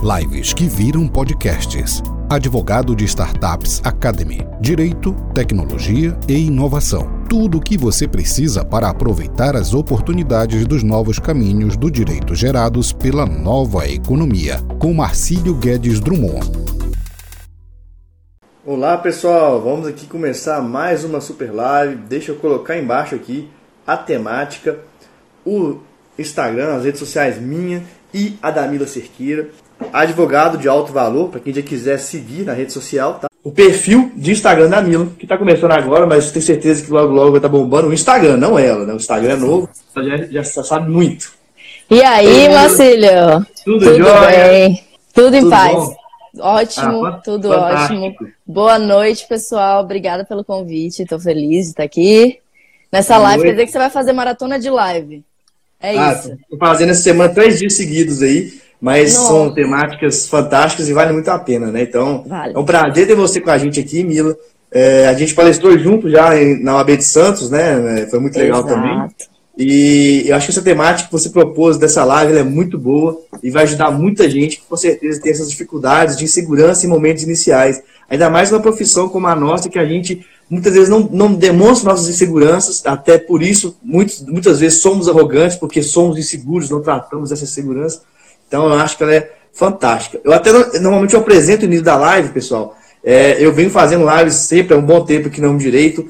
Lives que viram podcasts. Advogado de Startups Academy. Direito, tecnologia e inovação. Tudo o que você precisa para aproveitar as oportunidades dos novos caminhos do direito gerados pela nova economia. Com Marcílio Guedes Drummond. Olá pessoal, vamos aqui começar mais uma super live. Deixa eu colocar embaixo aqui a temática, o Instagram, as redes sociais minha e a Damila Cerqueira advogado de alto valor, para quem já quiser seguir na rede social, tá? O perfil de Instagram da Mila, que está começando agora, mas tenho certeza que logo logo vai tá bombando o Instagram, não ela, né? O Instagram é novo, já, já, sabe muito. E aí, Marcílio? Tudo, tudo jóia? bem? Tudo em tudo paz. Bom? Ótimo, ah, tudo fantástico. ótimo. Boa noite, pessoal. Obrigada pelo convite. Estou feliz de estar aqui. Nessa Boa live, noite. quer dizer que você vai fazer maratona de live. É ah, isso. Estou fazendo essa semana três dias seguidos aí. Mas Nossa. são temáticas fantásticas e vale muito a pena, né? Então, vale. é um prazer ter você com a gente aqui, Mila. É, a gente palestrou junto já na OAB de Santos, né? É, foi muito legal Exato. também. E eu acho que essa temática que você propôs dessa live é muito boa e vai ajudar muita gente que com certeza tem essas dificuldades de insegurança em momentos iniciais. Ainda mais uma profissão como a nossa, que a gente muitas vezes não, não demonstra nossas inseguranças, até por isso muitas, muitas vezes somos arrogantes, porque somos inseguros, não tratamos essa segurança. Então eu acho que ela é fantástica. Eu até normalmente eu apresento o início da live, pessoal. É, eu venho fazendo lives sempre há um bom tempo aqui no Direito,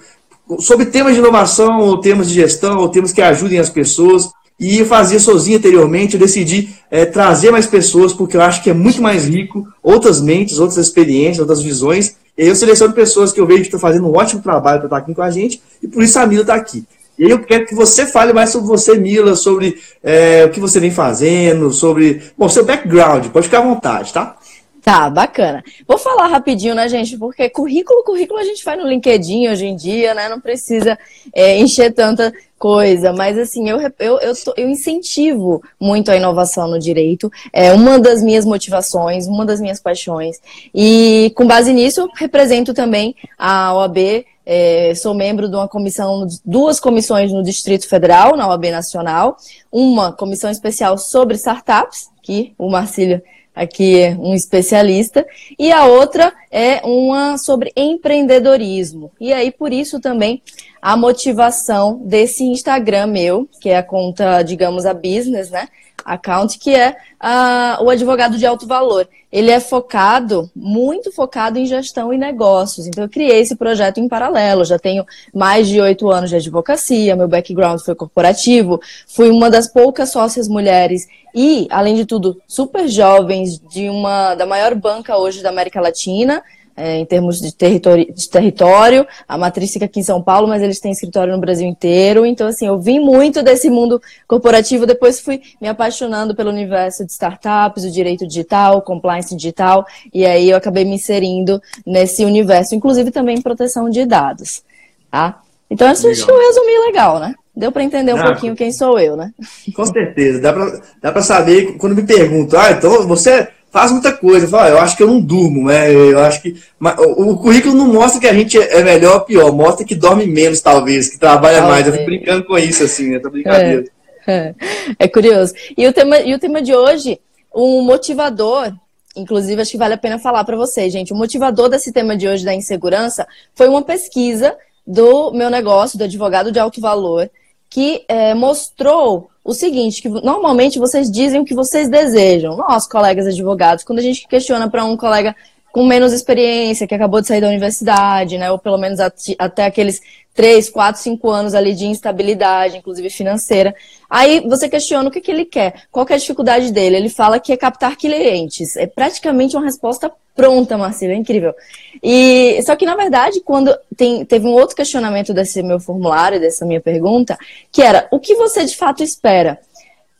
sobre temas de inovação, ou temas de gestão, ou temas que ajudem as pessoas. E eu fazia sozinho anteriormente, eu decidi é, trazer mais pessoas, porque eu acho que é muito mais rico, outras mentes, outras experiências, outras visões. E eu seleciono pessoas que eu vejo que estão fazendo um ótimo trabalho para estar aqui com a gente, e por isso a Mila está aqui. E eu quero que você fale mais sobre você, Mila, sobre é, o que você vem fazendo, sobre. Bom, seu background, pode ficar à vontade, tá? Tá, bacana. Vou falar rapidinho, né, gente? Porque currículo, currículo a gente faz no LinkedIn hoje em dia, né? Não precisa é, encher tanta coisa. Mas, assim, eu, eu, eu, eu, incentivo muito a inovação no direito. É uma das minhas motivações, uma das minhas paixões. E, com base nisso, represento também a OAB é, sou membro de uma comissão, duas comissões no Distrito Federal, na OAB Nacional, uma comissão especial sobre startups, que o Marcílio aqui é um especialista, e a outra é uma sobre empreendedorismo. E aí, por isso também, a motivação desse Instagram meu, que é a conta, digamos, a business, né? Account, que é uh, o advogado de alto valor. Ele é focado, muito focado em gestão e negócios. Então, eu criei esse projeto em paralelo. Já tenho mais de oito anos de advocacia, meu background foi corporativo, fui uma das poucas sócias mulheres e, além de tudo, super jovens de uma da maior banca hoje da América Latina é, em termos de território, de território, a matriz fica aqui em São Paulo, mas eles têm escritório no Brasil inteiro. Então, assim, eu vim muito desse mundo corporativo, depois fui me apaixonando pelo universo de startups, o direito digital, compliance digital, e aí eu acabei me inserindo nesse universo, inclusive também em proteção de dados. Tá? Então, acho que eu resumi legal, né? Deu para entender um ah, pouquinho quem sou eu, né? Com certeza. Dá para dá saber, quando me perguntam, ah, então você faz muita coisa. Eu, falo, ah, eu acho que eu não durmo, né? Eu acho que. o, o, currículo não mostra que a gente é melhor ou pior, mostra que dorme menos, talvez, que trabalha talvez. mais. Eu fico brincando com isso, assim, né? Tô brincadeira. É, é, é curioso. E o, tema, e o tema de hoje, um motivador. Inclusive, acho que vale a pena falar para vocês, gente. O motivador desse tema de hoje da insegurança foi uma pesquisa do meu negócio, do advogado de alto valor, que é, mostrou o seguinte, que normalmente vocês dizem o que vocês desejam. Nós, colegas advogados, quando a gente questiona para um colega com menos experiência, que acabou de sair da universidade, né, ou pelo menos até aqueles 3, 4, 5 anos ali de instabilidade, inclusive financeira. Aí você questiona o que, que ele quer, qual que é a dificuldade dele. Ele fala que é captar clientes. É praticamente uma resposta pronta, Marcelo, é incrível. E só que na verdade, quando tem, teve um outro questionamento desse meu formulário, dessa minha pergunta, que era o que você de fato espera?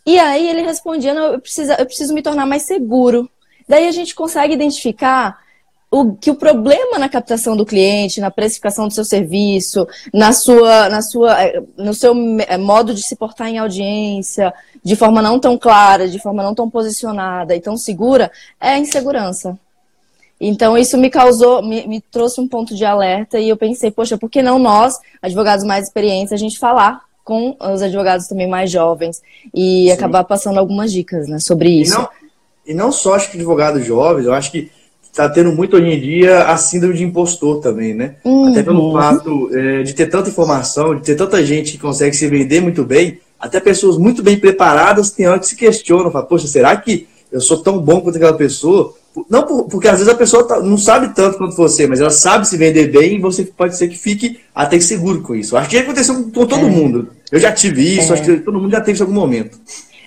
E aí ele respondia, eu preciso, eu preciso me tornar mais seguro. Daí a gente consegue identificar o, que o problema na captação do cliente, na precificação do seu serviço, na sua, na sua, eh, no seu eh, modo de se portar em audiência, de forma não tão clara, de forma não tão posicionada e tão segura, é a insegurança. Então, isso me causou, me, me, trouxe um ponto de alerta e eu pensei, poxa, por que não nós, advogados mais experientes, a gente falar com os advogados também mais jovens e Sim. acabar passando algumas dicas né, sobre isso. E não, e não só acho que advogados jovens, eu acho que está tendo muito hoje em dia a síndrome de impostor também, né? Uhum. Até pelo fato é, de ter tanta informação, de ter tanta gente que consegue se vender muito bem, até pessoas muito bem preparadas tem hora que se questionam, falam, poxa, será que eu sou tão bom quanto aquela pessoa? Não porque às vezes a pessoa tá, não sabe tanto quanto você, mas ela sabe se vender bem e você pode ser que fique até seguro com isso. Acho que aconteceu com todo é. mundo. Eu já tive isso, é. acho que todo mundo já teve isso em algum momento.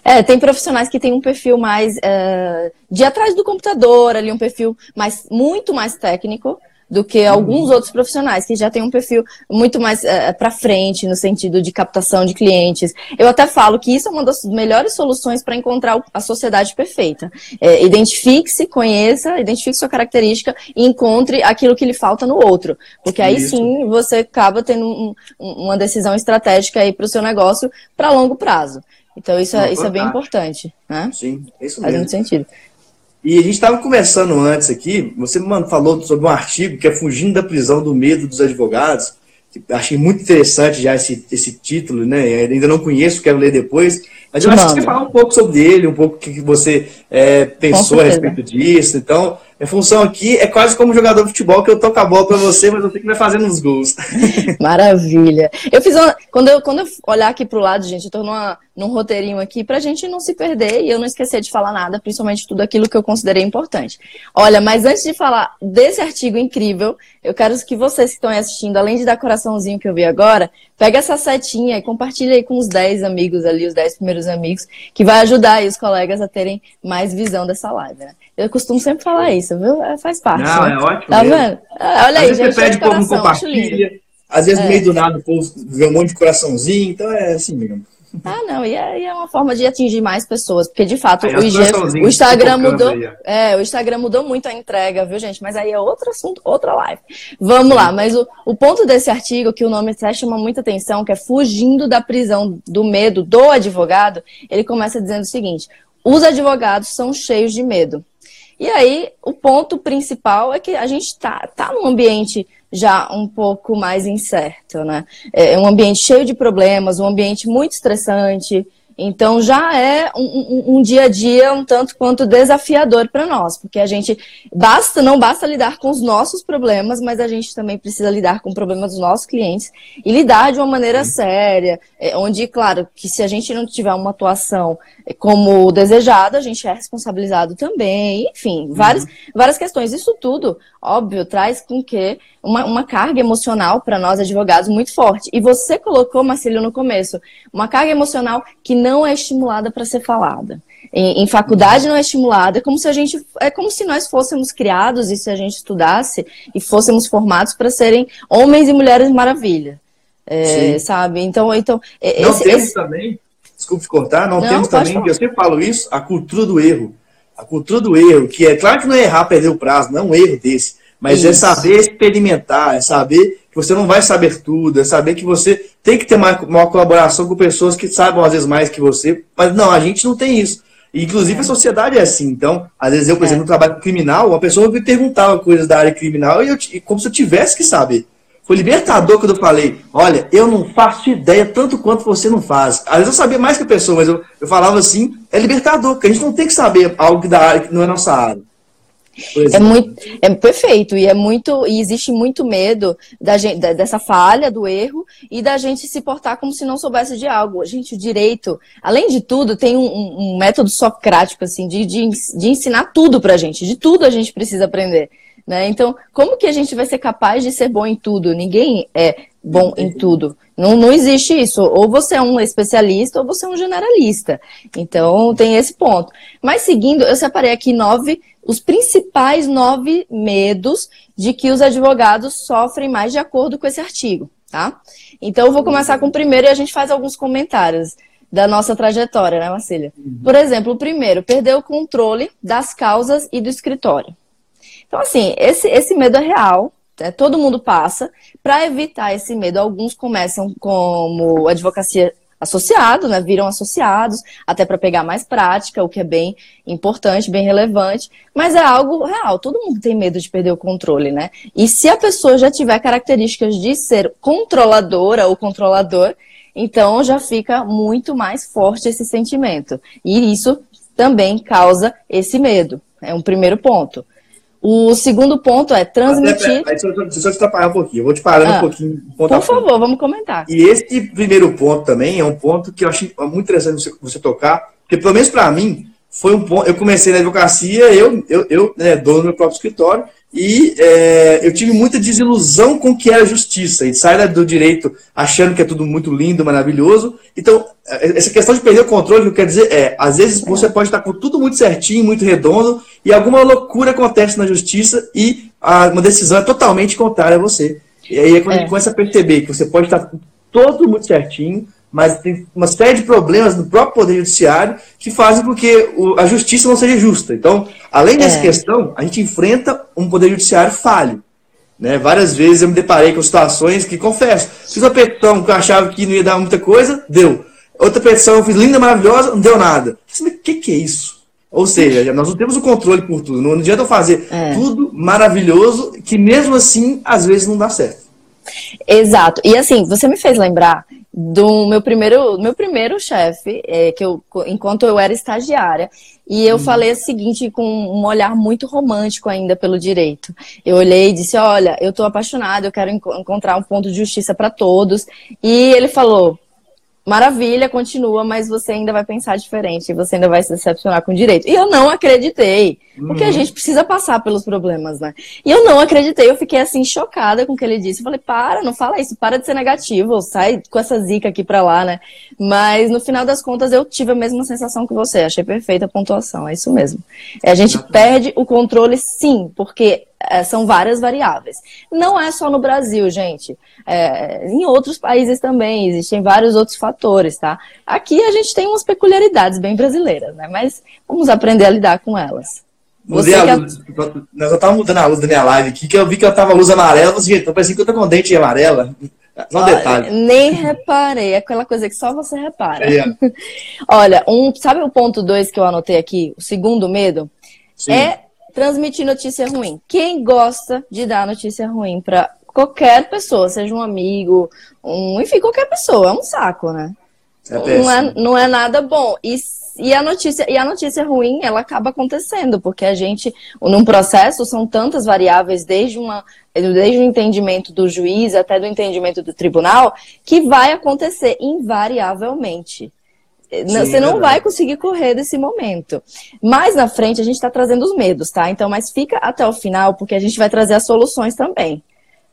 É, tem profissionais que têm um perfil mais uh, de atrás do computador, ali um perfil mais, muito mais técnico do que alguns uhum. outros profissionais que já têm um perfil muito mais uh, eh, para frente no sentido de captação de clientes. Eu até falo que isso é uma das melhores soluções para encontrar a sociedade perfeita. É, identifique-se, conheça, identifique sua característica e encontre aquilo que lhe falta no outro, porque aí isso. sim você acaba tendo um, uma decisão estratégica aí para o seu negócio para longo prazo. Então isso, é, isso é bem importante, né? Sim, é isso mesmo. Faz muito sentido. E a gente estava conversando antes aqui, você mano, falou sobre um artigo que é Fugindo da Prisão do Medo dos Advogados. Que achei muito interessante já esse, esse título, né? ainda não conheço, quero ler depois. Mas eu acho que você falar um pouco sobre ele, um pouco o que você é, pensou a respeito disso. Então, minha função aqui é quase como jogador de futebol, que eu toco a bola para você, mas eu tenho que vai fazendo os gols. Maravilha. Eu fiz uma. Quando eu, quando eu olhar aqui pro lado, gente, eu tô numa, num roteirinho aqui pra gente não se perder e eu não esquecer de falar nada, principalmente tudo aquilo que eu considerei importante. Olha, mas antes de falar desse artigo incrível, eu quero que vocês que estão aí assistindo, além de dar coraçãozinho que eu vi agora, pega essa setinha e compartilha aí com os 10 amigos ali, os 10 primeiros amigos, que vai ajudar aí os colegas a terem mais visão dessa live, né? Eu costumo sempre falar isso, viu? É, faz parte. Não, né? é ótimo. Tá mesmo. vendo? Ah, olha aí, gente. Você pede, o povo compartilha. Às vezes, é. no meio do nada, o povo vê um monte de coraçãozinho. Então, é assim mesmo. Ah, não, e é, e é, uma forma de atingir mais pessoas, porque de fato aí, o, IG, o, Instagram mudou, aí, é, o Instagram mudou muito a entrega, viu, gente? Mas aí é outro assunto, outra live. Vamos lá, mas o, o ponto desse artigo, que o nome até chama muita atenção, que é fugindo da prisão do medo do advogado, ele começa dizendo o seguinte: os advogados são cheios de medo. E aí, o ponto principal é que a gente está tá num ambiente já um pouco mais incerto, né? É um ambiente cheio de problemas, um ambiente muito estressante, então já é um, um, um, dia a dia um tanto quanto desafiador para nós, porque a gente basta, não basta lidar com os nossos problemas, mas a gente também precisa lidar com o problema dos nossos clientes e lidar de uma maneira séria, é, onde, claro, que se a gente não tiver uma atuação como desejada, a gente é responsabilizado também, enfim, várias, uhum. várias questões. Isso tudo, óbvio, traz com que uma, uma carga emocional para nós advogados muito forte. E você colocou, Marcelo, no começo, uma carga emocional que não é estimulada para ser falada. Em, em, faculdade não é estimulada, é como se a gente, é como se nós fôssemos criados e se a gente estudasse e fôssemos formados para serem homens e mulheres maravilha. É, sabe? Então, então não esse, temos esse... também, desculpe cortar, não, não temos também, falar. eu sempre falo isso, a cultura do erro. A cultura do erro, que é claro que não é errar, perder o prazo, não é um erro desse, mas é isso. é saber experimentar, é saber que você não vai saber tudo, é saber que você tem que ter uma, uma colaboração com pessoas que saibam às vezes mais que você, mas não, a gente não tem isso. Inclusive a sociedade é assim. Então, às vezes eu, por é. exemplo, trabalho com criminal, uma pessoa me perguntava coisas da área criminal e eu, como se eu tivesse que saber. Foi libertador quando eu falei, olha, eu não faço ideia tanto quanto você não faz. Às vezes eu sabia mais que a pessoa, mas eu, eu falava assim, é libertador, porque a gente não tem que saber algo da área que não é nossa área. É muito, é perfeito e é muito e existe muito medo da gente, dessa falha, do erro e da gente se portar como se não soubesse de algo. A gente, o direito, além de tudo, tem um, um método socrático assim de, de, de ensinar tudo para gente. De tudo a gente precisa aprender. Né? Então, como que a gente vai ser capaz de ser bom em tudo? Ninguém é bom em tudo. Não, não existe isso. Ou você é um especialista ou você é um generalista. Então, tem esse ponto. Mas seguindo, eu separei aqui nove, os principais nove medos de que os advogados sofrem mais de acordo com esse artigo, tá? Então, eu vou começar com o primeiro e a gente faz alguns comentários da nossa trajetória, né, Marcília? Por exemplo, o primeiro, perder o controle das causas e do escritório. Então, assim, esse, esse medo é real, né? todo mundo passa. Para evitar esse medo, alguns começam como advocacia associado, né? Viram associados, até para pegar mais prática, o que é bem importante, bem relevante, mas é algo real. Todo mundo tem medo de perder o controle, né? E se a pessoa já tiver características de ser controladora ou controlador, então já fica muito mais forte esse sentimento. E isso também causa esse medo. É um primeiro ponto. O segundo ponto é transmitir. Deixa eu, deixa eu te atrapalhar um pouquinho, eu vou te parando ah, um pouquinho. Por favor, vamos comentar. E esse primeiro ponto também é um ponto que eu achei muito interessante você, você tocar, porque pelo menos para mim, foi um ponto. Eu comecei na advocacia, eu, eu, eu né, dono do meu próprio escritório, e é, eu tive muita desilusão com o que era justiça. E sai do direito achando que é tudo muito lindo, maravilhoso. Então, é, essa questão de perder o controle, o que eu quero dizer é, às vezes você pode estar com tudo muito certinho, muito redondo, e alguma loucura acontece na justiça e a, uma decisão é totalmente contrária a você. E aí é quando é. a gente começa a perceber que você pode estar todo muito certinho, mas tem uma série de problemas no próprio Poder Judiciário que fazem com que a justiça não seja justa. Então, além dessa é. questão, a gente enfrenta um Poder Judiciário falho. Né? Várias vezes eu me deparei com situações que, confesso, fiz uma petição que eu achava que não ia dar muita coisa, deu. Outra petição eu fiz linda, maravilhosa, não deu nada. O que, que é isso? Ou seja, nós não temos o controle por tudo. Não adianta eu fazer é. tudo maravilhoso, que mesmo assim, às vezes não dá certo. Exato. E assim, você me fez lembrar do meu primeiro, meu primeiro chefe, é, que eu, enquanto eu era estagiária, e eu hum. falei o seguinte com um olhar muito romântico ainda pelo direito. Eu olhei e disse: "Olha, eu estou apaixonada, eu quero enco encontrar um ponto de justiça para todos". E ele falou: maravilha, continua, mas você ainda vai pensar diferente, você ainda vai se decepcionar com o direito. E eu não acreditei, porque uhum. a gente precisa passar pelos problemas, né? E eu não acreditei, eu fiquei assim chocada com o que ele disse. Eu falei, para, não fala isso, para de ser negativo, sai com essa zica aqui pra lá, né? Mas no final das contas eu tive a mesma sensação que você, achei perfeita a pontuação, é isso mesmo. É, a gente perde o controle sim, porque é, são várias variáveis. Não é só no Brasil, gente. É, em outros países também existem vários outros fatores, tá? Aqui a gente tem umas peculiaridades bem brasileiras, né? Mas vamos aprender a lidar com elas. Você a luz. A... Nós estávamos mudando a luz da minha live aqui, que eu vi que eu tava luz amarela. Você, gente, parecia que eu tô com dente amarela. Só um detalhe. Nem reparei, é aquela coisa que só você repara. É. Olha, um, sabe o ponto 2 que eu anotei aqui? O segundo medo? Sim. É transmitir notícia ruim. Quem gosta de dar notícia ruim para qualquer pessoa, seja um amigo, um, enfim, qualquer pessoa, é um saco, né? É não, é, não é nada bom. E, e, a notícia, e a notícia ruim, ela acaba acontecendo, porque a gente, num processo, são tantas variáveis, desde, uma, desde o entendimento do juiz até do entendimento do tribunal, que vai acontecer invariavelmente. Sim, você não vai conseguir correr desse momento. Mais na frente, a gente está trazendo os medos, tá? Então, mas fica até o final, porque a gente vai trazer as soluções também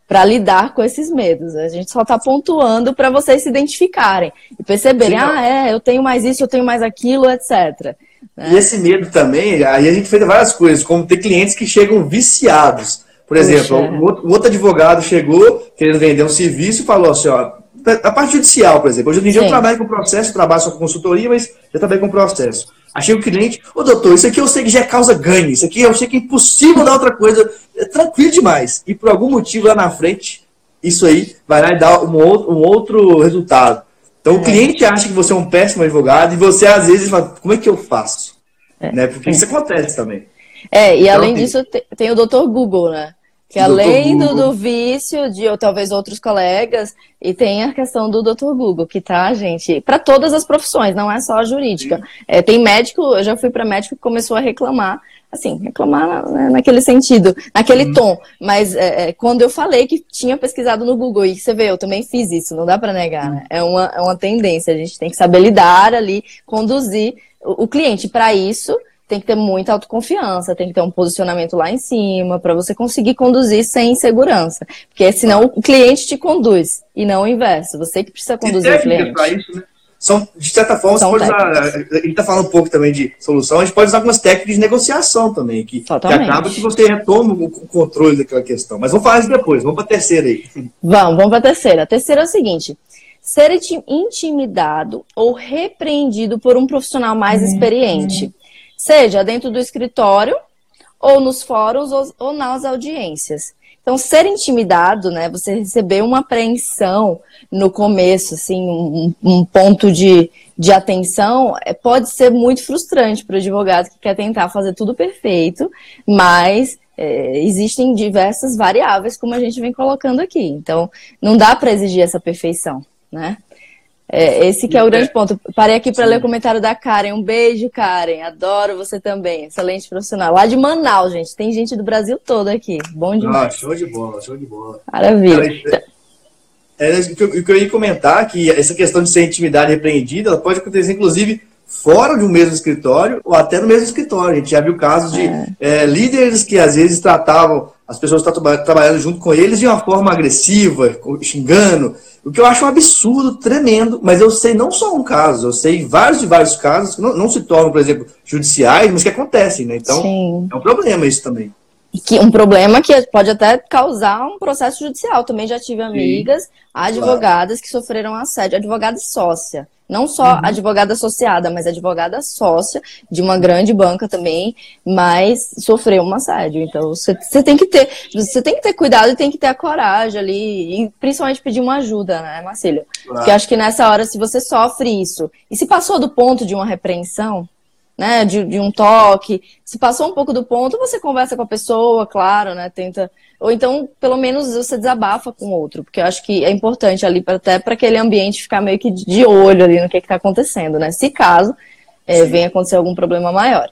para lidar com esses medos. A gente só está pontuando para vocês se identificarem e perceberem, Sim, ah, é, eu tenho mais isso, eu tenho mais aquilo, etc. Né? E esse medo também, aí a gente fez várias coisas, como ter clientes que chegam viciados. Por exemplo, um outro, outro advogado chegou querendo vender um serviço e falou assim, ó, a parte judicial, por exemplo. Hoje em dia eu trabalho com processo, trabalho só com consultoria, mas já trabalho com processo. Achei o cliente, ô doutor, isso aqui eu sei que já é causa ganho, isso aqui eu sei que é impossível dar outra coisa. É tranquilo demais. E por algum motivo lá na frente, isso aí vai lá e dá um outro, um outro resultado. Então é. o cliente acha que você é um péssimo advogado e você às vezes fala, como é que eu faço? É. Né? Porque isso acontece também. É, e então, além disso tem o doutor Google, né? Que além do, do, vício de ou talvez outros colegas, e tem a questão do Dr. Google, que tá, gente, para todas as profissões, não é só a jurídica. É, tem médico, eu já fui para médico que começou a reclamar, assim, reclamar né, naquele sentido, naquele hum. tom. Mas é, é, quando eu falei que tinha pesquisado no Google, e você vê, eu também fiz isso, não dá para negar, né? É uma, é uma tendência, a gente tem que saber lidar ali, conduzir o, o cliente para isso tem que ter muita autoconfiança, tem que ter um posicionamento lá em cima para você conseguir conduzir sem insegurança. Porque senão o cliente te conduz e não o inverso. Você que precisa conduzir o cliente. Isso, né? São, de certa forma, São pode usar, a gente está falando um pouco também de solução, a gente pode usar algumas técnicas de negociação também, que, que acaba que você retoma o controle daquela questão. Mas vamos falar isso depois, vamos para a terceira aí. Vamos, vamos para a terceira. A terceira é o seguinte: ser intimidado ou repreendido por um profissional mais uhum. experiente seja dentro do escritório, ou nos fóruns, ou, ou nas audiências. Então, ser intimidado, né? Você receber uma apreensão no começo, assim, um, um ponto de, de atenção, é, pode ser muito frustrante para o advogado que quer tentar fazer tudo perfeito, mas é, existem diversas variáveis, como a gente vem colocando aqui. Então, não dá para exigir essa perfeição, né? É, esse que é o grande ponto. Parei aqui para ler o comentário da Karen. Um beijo, Karen. Adoro você também. Excelente profissional. Lá de Manaus, gente. Tem gente do Brasil todo aqui. Bom demais. Ah, show de bola, show de bola. Maravilha. Cara, é, é, o que eu ia comentar que essa questão de ser intimidade repreendida, ela pode acontecer, inclusive, fora de um mesmo escritório ou até no mesmo escritório. A gente já viu casos de é. É, líderes que às vezes tratavam as pessoas que estavam trabalhando junto com eles de uma forma agressiva, xingando, o que eu acho um absurdo, tremendo, mas eu sei não só um caso, eu sei vários e vários casos que não, não se tornam, por exemplo, judiciais, mas que acontecem, né? Então, Sim. é um problema isso também. Que, um problema que pode até causar um processo judicial. Também já tive amigas, Sim, advogadas, claro. que sofreram assédio, advogada sócia. Não só uhum. advogada associada, mas advogada sócia de uma grande banca também, mas sofreu um assédio. Então você, tem que ter, você tem que ter cuidado e tem que ter a coragem ali, e principalmente pedir uma ajuda, né, Marcílio? Claro. Porque acho que nessa hora, se você sofre isso, e se passou do ponto de uma repreensão, né, de, de um toque. Se passou um pouco do ponto, você conversa com a pessoa, claro, né, tenta. Ou então, pelo menos, você desabafa com o outro, porque eu acho que é importante ali, pra, até para aquele ambiente ficar meio que de olho ali no que está acontecendo, né? Se caso é, venha acontecer algum problema maior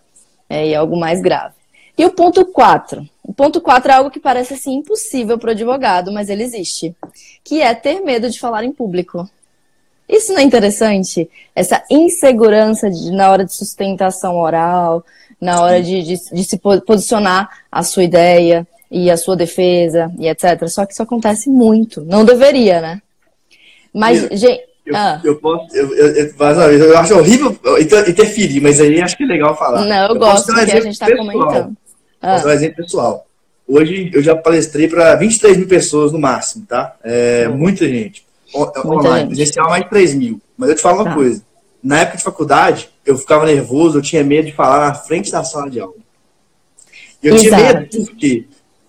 é, e algo mais grave. E o ponto 4. O ponto 4 é algo que parece assim impossível para o advogado, mas ele existe, que é ter medo de falar em público. Isso não é interessante? Essa insegurança de, na hora de sustentação oral, na hora de, de, de, se posicionar a sua ideia e a sua defesa e etc. Só que isso acontece muito. Não deveria, né? Mas, eu, gente. Eu, ah. eu, posso. Eu, eu, eu, eu acho horrível interferir, mas aí acho que é legal falar. Não, eu, gosto um que a gente está comentando. Ah. Um exemplo pessoal. Hoje eu já palestrei para 23 mil pessoas no máximo, tá? É, hum. Muita gente online, presencial mais de 3 mil. Mas eu te falo uma tá. coisa. Na época de faculdade, eu ficava nervoso, eu tinha medo de falar na frente da sala de aula. Eu Exato. tinha medo, por quê?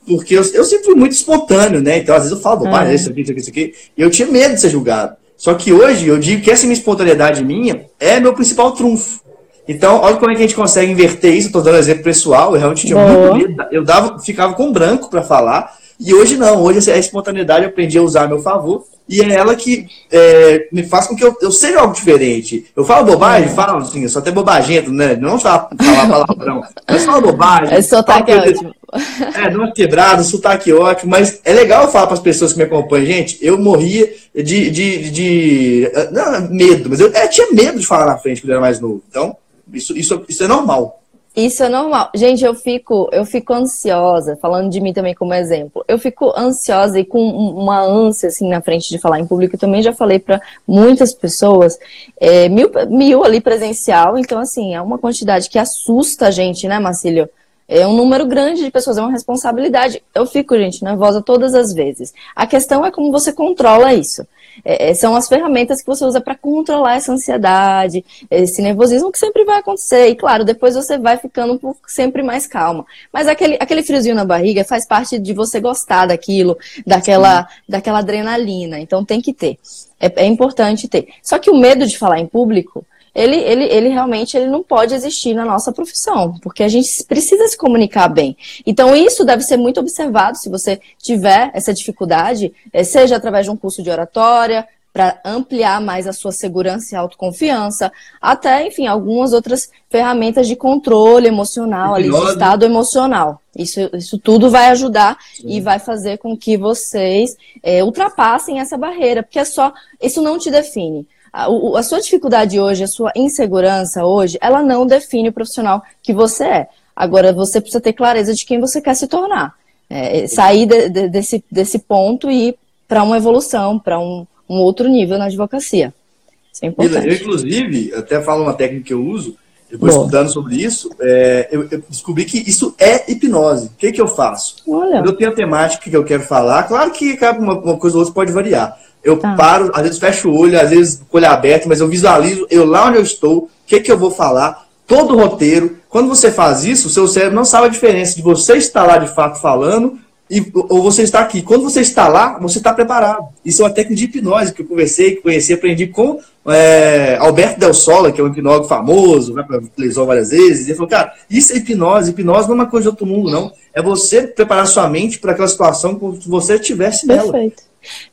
Porque eu, eu, sempre fui muito espontâneo, né? Então, às vezes eu falo, bobagem, isso aqui, isso aqui, isso aqui. E eu tinha medo de ser julgado. Só que hoje eu digo que essa minha espontaneidade minha é meu principal trunfo. Então, olha como é que a gente consegue inverter isso. Estou dando exemplo pessoal, eu realmente tinha Boa. muito medo. Eu dava, ficava com branco para falar. E hoje não, hoje a espontaneidade eu aprendi a usar a meu favor e é ela que é, me faz com que eu, eu seja algo diferente. Eu falo bobagem, falo assim, eu sou até bobagento, né? Não só falar palavrão, mas falo bobagem. É sotaque é ótimo. É, não é quebrado, sotaque ótimo, mas é legal eu falar para as pessoas que me acompanham, gente, eu morria de, de, de não, medo, mas eu é, tinha medo de falar na frente quando eu era mais novo. Então, isso, isso, isso é normal. Isso é normal. Gente, eu fico, eu fico ansiosa, falando de mim também como exemplo. Eu fico ansiosa e com uma ânsia assim na frente de falar em público. Eu também já falei para muitas pessoas, é, mil, mil ali presencial. Então, assim, é uma quantidade que assusta a gente, né, Marcílio? É um número grande de pessoas, é uma responsabilidade. Eu fico, gente, nervosa todas as vezes. A questão é como você controla isso. É, é são as ferramentas que você usa para controlar essa ansiedade, esse nervosismo que sempre vai acontecer. E claro, depois você vai ficando sempre mais calma. Mas aquele, aquele friozinho na barriga faz parte de você gostar daquilo, daquela, daquela adrenalina. Então tem que ter. É, é importante ter. Só que o medo de falar em público ele, ele, ele realmente ele não pode existir na nossa profissão, porque a gente precisa se comunicar bem. Então, isso deve ser muito observado se você tiver essa dificuldade, eh, seja através de um curso de oratória, para ampliar mais a sua segurança e autoconfiança, até, enfim, algumas outras ferramentas de controle emocional, ali, de estado emocional. Isso, isso tudo vai ajudar Sim. e vai fazer com que vocês é, ultrapassem essa barreira, porque é só, isso não te define a, a sua dificuldade hoje, a sua insegurança hoje, ela não define o profissional que você é. Agora, você precisa ter clareza de quem você quer se tornar. É, sair de, de, desse, desse ponto e ir para uma evolução, para um, um, outro nível na advocacia. Isso é importante. Eu, inclusive, até falo uma técnica que eu uso, depois Boa. estudando sobre isso, é, eu, eu, descobri que isso é hipnose. O que, que eu faço? Olha. Quando eu tenho a temática que eu quero falar, claro que uma, uma coisa ou outra pode variar. Eu tá. paro, às vezes fecho o olho, às vezes com o olho aberto, mas eu visualizo eu lá onde eu estou, o que, que eu vou falar, todo o roteiro. Quando você faz isso, o seu cérebro não sabe a diferença de você estar lá de fato falando e, ou você está aqui. Quando você está lá, você está preparado. Isso é uma técnica de hipnose que eu conversei, que conheci, aprendi com é, Alberto Del Sola, que é um hipnólogo famoso, vai para televisão várias vezes. E ele falou, cara, isso é hipnose. Hipnose não é uma coisa de outro mundo, não. É você preparar sua mente para aquela situação como se você estivesse nela. Perfeito.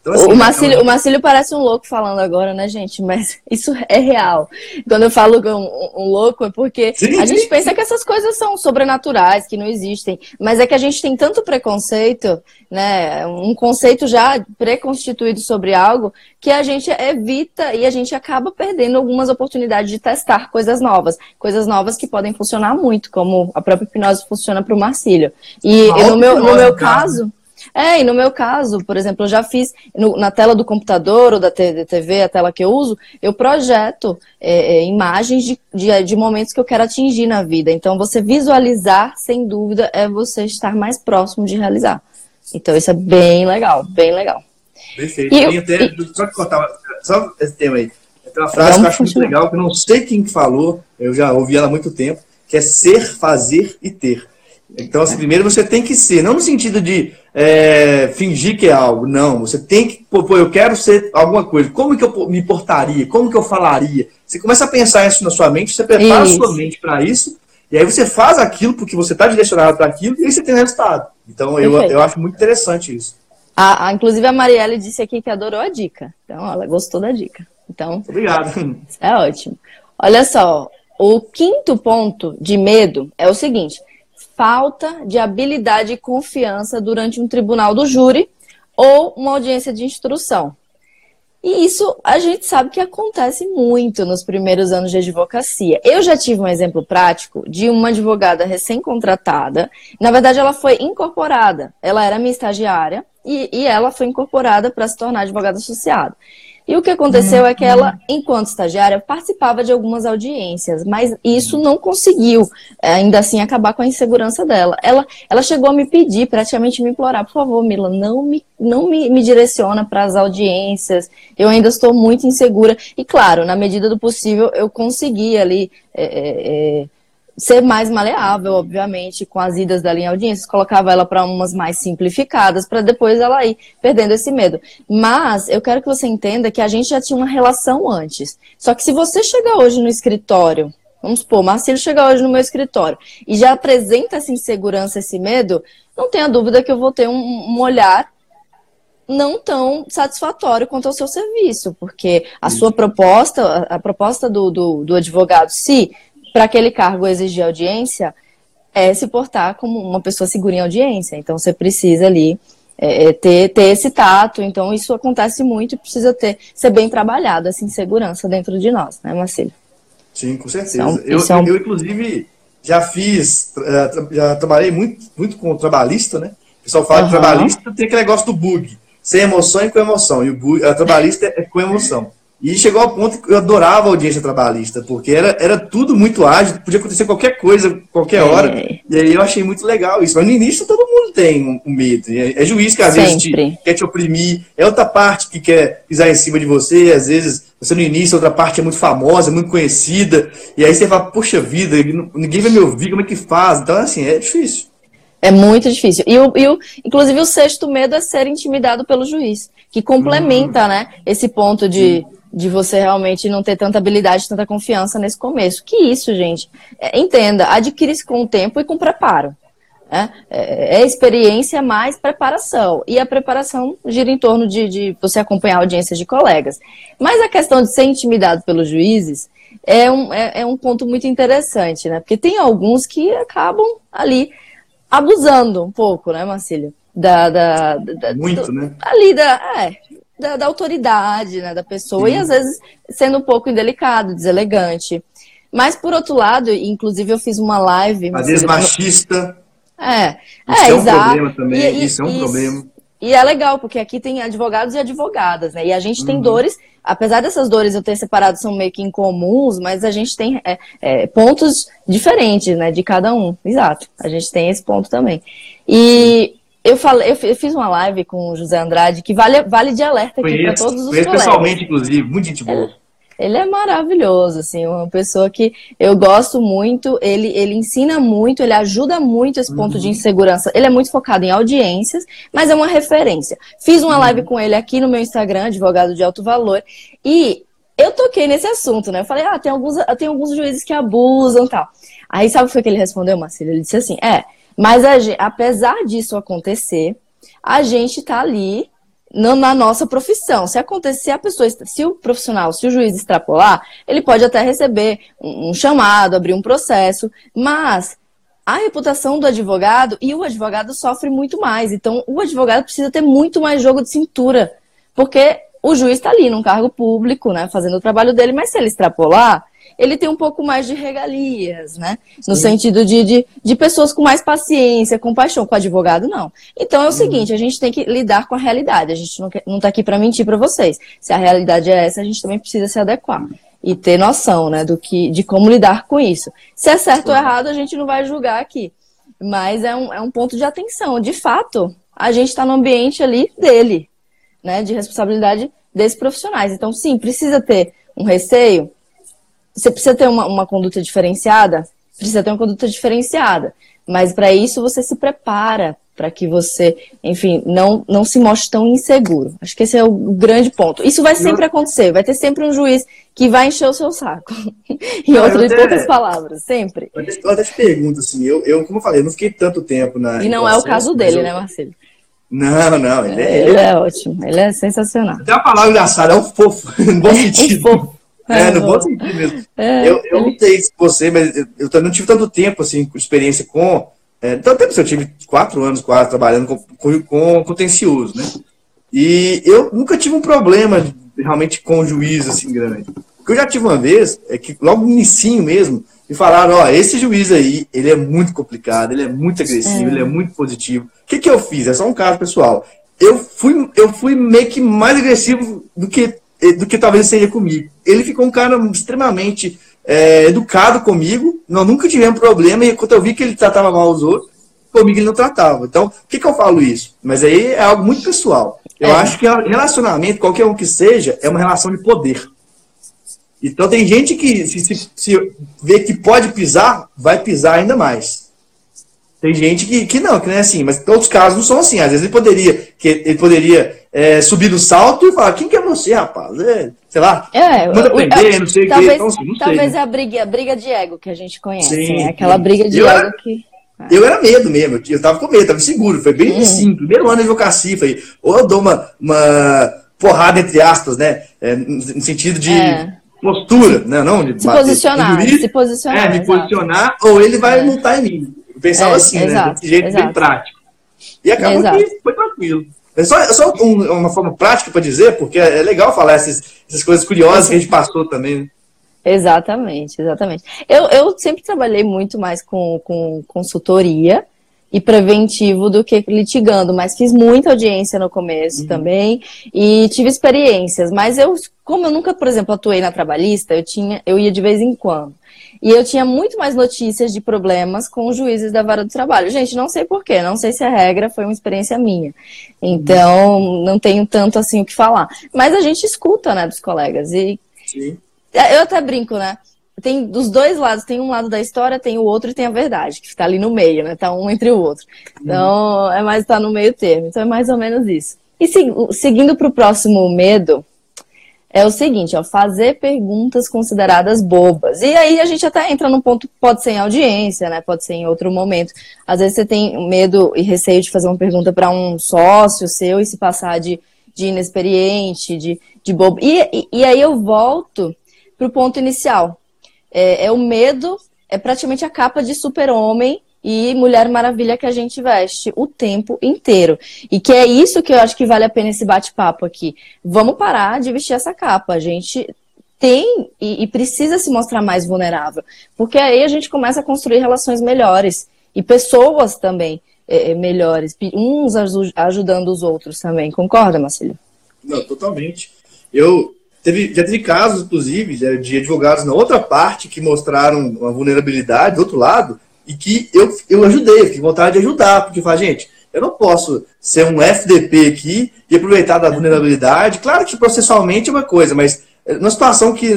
Então, assim, o, Marcílio, o Marcílio parece um louco falando agora, né, gente? Mas isso é real. Quando eu falo um, um louco é porque sim, a gente pensa que essas coisas são sobrenaturais, que não existem. Mas é que a gente tem tanto preconceito, né? Um conceito já preconstituído sobre algo que a gente evita e a gente acaba perdendo algumas oportunidades de testar coisas novas. Coisas novas que podem funcionar muito, como a própria hipnose funciona para o Marcílio. E, e no meu, no meu caso. É, e no meu caso, por exemplo, eu já fiz no, na tela do computador ou da TV, a tela que eu uso, eu projeto é, é, imagens de, de, de, momentos que eu quero atingir na vida. Então, você visualizar, sem dúvida, é você estar mais próximo de realizar. Então, isso é bem legal, bem legal. Perfeito. E, até, e, só que contar, só esse tema aí. Tem uma frase que eu acho muito legal, que eu não sei quem falou, eu já ouvi ela há muito tempo, que é ser, fazer e ter. Então, assim, primeiro você tem que ser, não no sentido de é, fingir que é algo, não. Você tem que, pô, eu quero ser alguma coisa. Como que eu me portaria? Como que eu falaria? Você começa a pensar isso na sua mente, você prepara isso. a sua mente para isso, e aí você faz aquilo porque você está direcionado para aquilo, e aí você tem resultado. Então, eu, eu acho muito interessante isso. A, a, inclusive, a Marielle disse aqui que adorou a dica. Então, ela gostou da dica. Então, Obrigado. É ótimo. Olha só, o quinto ponto de medo é o seguinte falta de habilidade e confiança durante um tribunal do júri ou uma audiência de instrução. E isso a gente sabe que acontece muito nos primeiros anos de advocacia. Eu já tive um exemplo prático de uma advogada recém-contratada. Na verdade, ela foi incorporada. Ela era minha estagiária e, e ela foi incorporada para se tornar advogada associada. E o que aconteceu uhum. é que ela, enquanto estagiária, participava de algumas audiências, mas isso não conseguiu, é, ainda assim, acabar com a insegurança dela. Ela, ela chegou a me pedir, praticamente me implorar, por favor, Mila, não me, não me, me direciona para as audiências, eu ainda estou muito insegura. E claro, na medida do possível, eu consegui ali. É, é, é ser mais maleável, obviamente, com as idas dela em audiências, colocava ela para umas mais simplificadas, para depois ela ir perdendo esse medo. Mas eu quero que você entenda que a gente já tinha uma relação antes. Só que se você chegar hoje no escritório, vamos supor, Marcelo chega hoje no meu escritório e já apresenta essa insegurança, esse medo, não tenha dúvida que eu vou ter um, um olhar não tão satisfatório quanto ao seu serviço, porque a sua proposta, a, a proposta do, do, do advogado, se para aquele cargo exigir audiência, é se portar como uma pessoa segura em audiência. Então, você precisa ali é, é, ter, ter esse tato. Então, isso acontece muito e precisa ter, ser bem trabalhado, essa insegurança dentro de nós, né, Marcelo? Sim, com certeza. Então, eu, é um... eu, inclusive, já fiz, é, já trabalhei muito, muito com o trabalhista, né? O pessoal fala uhum. que trabalhista tem aquele negócio do bug, sem emoção e com emoção. E o bug, a trabalhista é com emoção. E chegou ao ponto que eu adorava a audiência trabalhista, porque era, era tudo muito ágil, podia acontecer qualquer coisa, qualquer hora. É. E aí eu achei muito legal isso. Mas no início todo mundo tem um, um medo. É, é, juiz que às Sempre. vezes te, quer te oprimir, é outra parte que quer pisar em cima de você, às vezes você no início, outra parte é muito famosa, muito conhecida, e aí você fala, poxa vida, ninguém vai me ouvir, como é que faz? Então, assim, é difícil. É muito difícil. E, o, e o, inclusive o sexto medo é ser intimidado pelo juiz, que complementa, hum. né, esse ponto de, de você realmente não ter tanta habilidade, tanta confiança nesse começo. Que isso, gente? É, entenda, adquire-se com o tempo e com preparo. Né? É, é, experiência mais preparação. E a preparação gira em torno de, de você acompanhar a audiência de colegas. Mas a questão de ser intimidado pelos juízes é um, é, é um ponto muito interessante, né? Porque tem alguns que acabam ali abusando um pouco, né, Marcílio? Da, da, da, Muito, do, né? Ali da. É, da, da autoridade né, da pessoa Sim. e às vezes sendo um pouco indelicado, deselegante. Mas por outro lado, inclusive eu fiz uma live. Às vezes machista. É, isso é, é um exato. problema também. E, isso é um isso, problema. E é legal, porque aqui tem advogados e advogadas, né? E a gente tem uhum. dores, apesar dessas dores eu ter separado são meio que incomuns, mas a gente tem é, é, pontos diferentes, né? De cada um. Exato. A gente tem esse ponto também. E eu, falei, eu fiz uma live com o José Andrade que vale, vale de alerta aqui para todos os colegas. pessoalmente, inclusive, muito gente boa. Ele, ele, é maravilhoso, assim, uma pessoa que eu gosto muito, ele, ele ensina muito, ele ajuda muito esse ponto uhum. de insegurança. Ele é muito focado em audiências, mas é uma referência. Fiz uma uhum. live com ele aqui no meu Instagram, advogado de alto valor, e eu toquei nesse assunto, né? Eu falei, ah, tem alguns, tem alguns juízes que abusam e tal. Aí sabe o que foi que ele respondeu, Marcelo? Ele disse assim, é, mas a, apesar disso acontecer, a gente está ali na nossa profissão. Se acontecer, a pessoa, se o profissional, se o juiz extrapolar, ele pode até receber um chamado, abrir um processo, mas a reputação do advogado e o advogado sofre muito mais. Então, o advogado precisa ter muito mais jogo de cintura, porque o juiz está ali num cargo público, né, fazendo o trabalho dele, mas se ele extrapolar, ele tem um pouco mais de regalias, né? No Sim. sentido de, de, de, pessoas com mais paciência, compaixão. Com advogado, não. Então é o uhum. seguinte, a gente tem que lidar com a realidade. A gente não, quer, não tá aqui para mentir para vocês. Se a realidade é essa, a gente também precisa se adequar. E ter noção, né, do que, de como lidar com isso. Se é certo ou errado, a gente não vai julgar aqui. Mas é um, é um ponto de atenção. De fato, a gente está no ambiente ali dele, né? De responsabilidade desses profissionais. Então, sim, precisa ter um receio, você precisa ter uma, uma conduta diferenciada? Precisa ter uma conduta diferenciada. Mas para isso você se prepara para que você, enfim, não, não se mostre tão inseguro. Acho que esse é o grande ponto. Isso vai sempre acontecer, vai ter sempre um juiz que vai encher o seu saco. em outras até, poucas palavras, sempre. Eu até te pergunto, assim, eu, eu, como eu falei, eu não fiquei tanto tempo na. E não é o caso dele, eu... né, Marcelo? Não, não, ele é, ele é ótimo, ele é sensacional. Até a palavra engraçada, é um fofo, no bom sentido. É um fofo. É, no bom sentido mesmo. É, eu, eu não sei se você, mas eu, eu não tive tanto tempo, assim, experiência com. É, tanto tempo, eu tive quatro anos quase trabalhando com, com, com contencioso, né? E eu nunca tive um problema realmente com o juiz, assim, grande. O que eu já tive uma vez, é que logo no início mesmo, me falaram, ó, esse juiz aí, ele é muito complicado, ele é muito agressivo, é. ele é muito positivo. O que que eu fiz? É só um caso pessoal. Eu fui, eu fui meio que mais agressivo do que do que talvez seria comigo. Ele ficou um cara extremamente é, educado comigo, nós nunca tivemos problema, e quando eu vi que ele tratava mal os outros, comigo ele não tratava. Então, por que, que eu falo isso? Mas aí é algo muito pessoal. Eu é. acho que relacionamento, qualquer um que seja, é uma relação de poder. Então tem gente que se, se, se vê que pode pisar, vai pisar ainda mais. Tem gente que, que não, que não é assim, mas todos os casos não são assim. Às vezes ele poderia, que ele poderia é, subir no salto e falar, quem que é você, rapaz? É, sei lá, é, manda aprender, não sei o quê. Então, assim, talvez sei, é a briga, a briga de ego que a gente conhece, sim, né? Aquela briga de ego era, que... Eu era medo mesmo, eu tava com medo, tava seguro, foi bem hum. simples. Primeiro ano de advocacia, falei, ou eu dou uma, uma porrada, entre aspas, né? É, no sentido de é. postura, né? não de se bater. Posicionar, juiz, se posicionar. É, me posicionar, ou ele vai é. em mim. Eu pensava é, assim, exato, né? Desse jeito exato. bem prático. E acabou que foi tranquilo. É só, só um, uma forma prática para dizer, porque é legal falar essas, essas coisas curiosas que a gente passou também. Né? Exatamente, exatamente. Eu, eu sempre trabalhei muito mais com, com consultoria e preventivo do que litigando, mas fiz muita audiência no começo uhum. também e tive experiências. Mas eu, como eu nunca, por exemplo, atuei na trabalhista, eu tinha, eu ia de vez em quando. E eu tinha muito mais notícias de problemas com os juízes da vara do trabalho. Gente, não sei porquê, não sei se a regra foi uma experiência minha. Então, não tenho tanto assim o que falar. Mas a gente escuta, né, dos colegas. E Sim. eu até brinco, né? Tem dos dois lados, tem um lado da história, tem o outro e tem a verdade, que está ali no meio, né? Tá um entre o outro. Então, é mais tá no meio termo. Então, é mais ou menos isso. E seguindo para o próximo medo, é o seguinte, ó, fazer perguntas consideradas bobas. E aí a gente até entra num ponto, pode ser em audiência, né? Pode ser em outro momento. Às vezes você tem medo e receio de fazer uma pergunta para um sócio seu e se passar de, de inexperiente, de, de bobo. E, e, e aí eu volto para o ponto inicial. É, é o medo, é praticamente a capa de super-homem e Mulher Maravilha que a gente veste o tempo inteiro. E que é isso que eu acho que vale a pena esse bate-papo aqui. Vamos parar de vestir essa capa. A gente tem e, e, precisa se mostrar mais vulnerável. Porque aí a gente começa a construir relações melhores. E pessoas também é, é melhores. Uns ajudando os outros também. Concorda, Marcelo? Não, totalmente. Eu teve, já teve casos, inclusive, de advogados na outra parte que mostraram uma vulnerabilidade do outro lado e que eu, eu ajudei, eu fiquei com vontade de ajudar, porque eu falei, gente, eu não posso ser um FDP aqui e aproveitar da vulnerabilidade. Claro que processualmente é uma coisa, mas é, numa situação que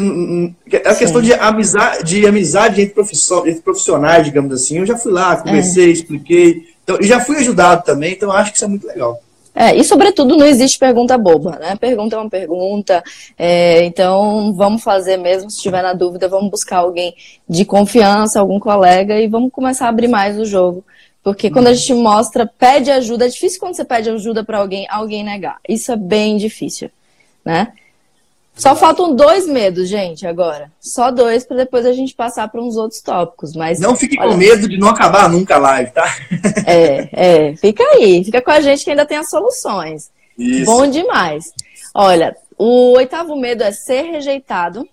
é a questão de amizade, de amizade entre, entre profissionais, digamos assim, eu já fui lá, conversei, é. expliquei, então, e já fui ajudado também, então acho que isso é muito legal. É, e sobretudo não existe pergunta boba, né? Pergunta é uma pergunta, é, então vamos fazer mesmo, se tiver na dúvida, vamos buscar alguém de confiança, algum colega e vamos começar a abrir mais o jogo Porque quando a gente mostra, pede ajuda, é difícil quando você pede ajuda para alguém, alguém negar. Isso é bem difícil, né? Só faltam dois medos, gente, agora. Só dois para depois a gente passar para uns outros tópicos. Mas não fique olha... com medo de não acabar nunca a live, tá? É, é. Fica aí, fica com a gente que ainda tem as soluções. Isso. Bom demais. Olha, o oitavo medo é ser rejeitado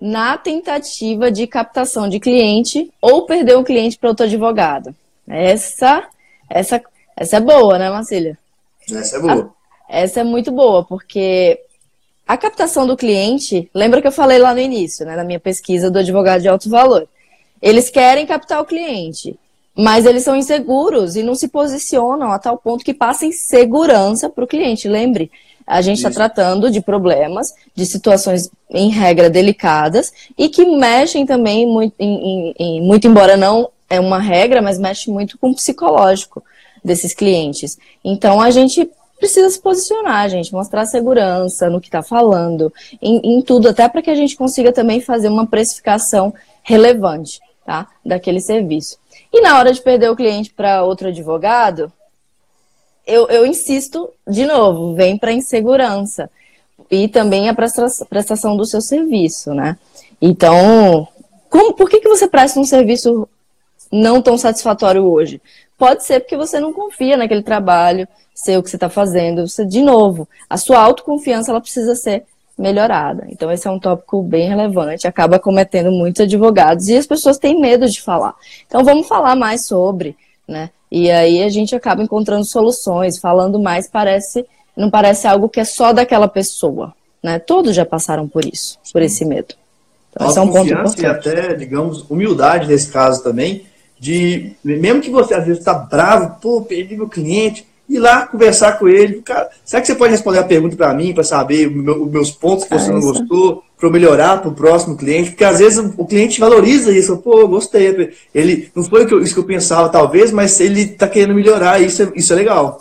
na tentativa de captação de cliente ou perder o cliente para outro advogado. Essa, essa, essa é boa, né, Marcília? Essa é boa. Essa é muito boa, porque a captação do cliente, lembra que eu falei lá no início, né, na minha pesquisa do advogado de alto valor. Eles querem captar o cliente, mas eles são inseguros e não se posicionam a tal ponto que passem segurança para o cliente. Lembre, a gente está tratando de problemas, de situações em regra delicadas e que mexem também muito, em, em, muito embora não é uma regra, mas mexe muito com o psicológico desses clientes. Então a gente precisa se posicionar, gente, mostrar segurança no que está falando, em, em, tudo, até para que a gente consiga também fazer uma precificação relevante, tá? Daquele serviço. E na hora de perder o cliente para outro advogado, eu, eu insisto de novo, vem para insegurança e também a prestação do seu serviço, né? Então, como, por que, que você presta um serviço não tão satisfatório hoje? Pode ser porque você não confia naquele trabalho, ser o que você está fazendo. Você, de novo, a sua autoconfiança ela precisa ser melhorada. Então, esse é um tópico bem relevante, acaba cometendo muitos advogados e as pessoas têm medo de falar. Então, vamos falar mais sobre, né? E aí a gente acaba encontrando soluções, falando mais, parece, não parece algo que é só daquela pessoa, né? Todos já passaram por isso, por esse medo. Então, esse é um ponto importante. E até, digamos, humildade nesse caso também, de mesmo que você às vezes está bravo, pô, perdi meu cliente, ir lá conversar com ele. Cara, será que você pode responder a pergunta para mim, para saber os meus pontos que você ah, não gostou, para eu melhorar para o próximo cliente? Porque às vezes o cliente valoriza isso. Pô, gostei. Ele não foi isso que eu pensava, talvez, mas ele está querendo melhorar. Isso é, isso é legal.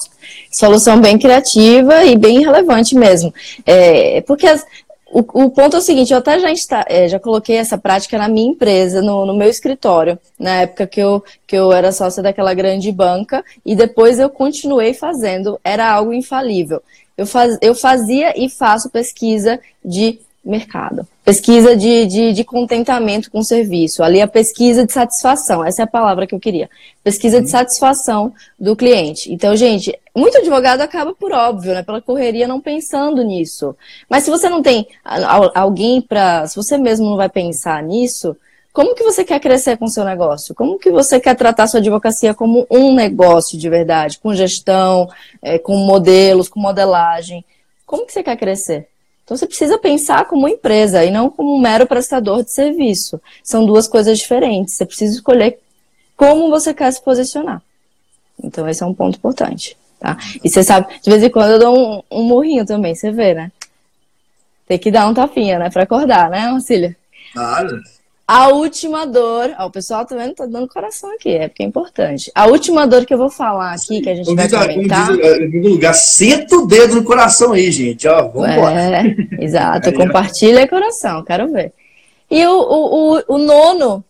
Solução bem criativa e bem relevante mesmo. É, porque as, o, o, ponto é o seguinte, eu até já, está, é, já coloquei essa prática na minha empresa, no, no, meu escritório, na época que eu, que eu era sócia daquela grande banca, e depois eu continuei fazendo, era algo infalível. Eu, faz, eu fazia e faço pesquisa de mercado. Pesquisa de, de, de, contentamento com o serviço. Ali a pesquisa de satisfação, essa é a palavra que eu queria. Pesquisa de uhum. satisfação do cliente. Então, gente, muito advogado acaba por óbvio, né? Pela correria não pensando nisso. Mas se você não tem alguém para. Se você mesmo não vai pensar nisso, como que você quer crescer com o seu negócio? Como que você quer tratar sua advocacia como um negócio de verdade, com gestão, é, com modelos, com modelagem? Como que você quer crescer? Então você precisa pensar como empresa e não como um mero prestador de serviço. São duas coisas diferentes. Você precisa escolher como você quer se posicionar. Então esse é um ponto importante. Tá? E você sabe, de vez em quando eu dou um, um morrinho também, você vê, né? Tem que dar um tapinha, né? Pra acordar, né, Marcília? Claro. A última dor. Ó, o pessoal tá vendo, tá dando coração aqui, é porque é importante. A última dor que eu vou falar aqui, que a gente como vai diz, comentar. Como diz, lugar, senta o dedo no coração aí, gente. Ó, vamos é, Exato, aí, compartilha coração, quero ver. E o, o, o, o nono,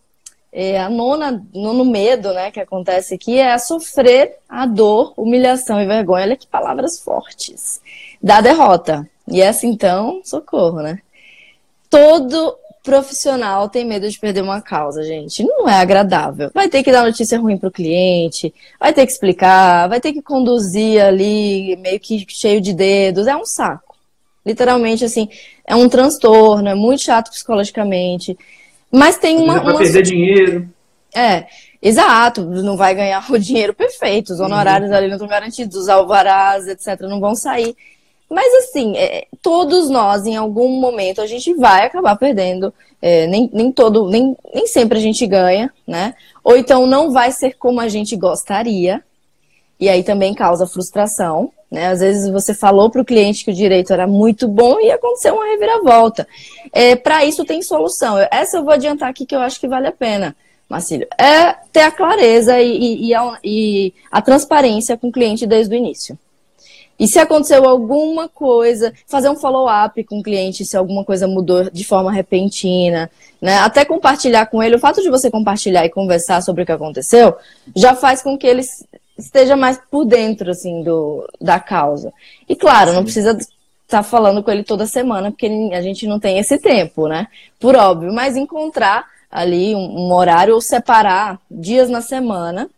é, a nona, nono medo, né, que acontece aqui é a sofrer a dor, humilhação e vergonha. Olha que palavras fortes. Da derrota. E essa então, socorro, né? Todo profissional tem medo de perder uma causa, gente. Não é agradável. Vai ter que dar notícia ruim para o cliente, vai ter que explicar, vai ter que conduzir ali meio que cheio de dedos. É um saco. Literalmente, assim, é um transtorno, é muito chato psicologicamente. Mas tem uma. Vai uma... perder dinheiro. É, exato. Não vai ganhar o dinheiro perfeito. Os honorários uhum. ali não estão garantidos, os alvarás, etc., não vão sair. Mas assim, é, todos nós, em algum momento, a gente vai acabar perdendo. É, nem, nem todo, nem, nem sempre a gente ganha, né? Ou então não vai ser como a gente gostaria. E aí também causa frustração. Né? Às vezes você falou para o cliente que o direito era muito bom e aconteceu uma reviravolta. É, para isso tem solução. Essa eu vou adiantar aqui que eu acho que vale a pena, Marcílio. É ter a clareza e, e, e, a, e a transparência com o cliente desde o início. E se aconteceu alguma coisa, fazer um follow-up com o cliente, se alguma coisa mudou de forma repentina, né? Até compartilhar com ele, o fato de você compartilhar e conversar sobre o que aconteceu, já faz com que ele esteja mais por dentro, assim, do, da causa. E claro, não precisa estar tá falando com ele toda semana, porque a gente não tem esse tempo, né? Por óbvio, mas encontrar ali um, um horário ou separar dias na semana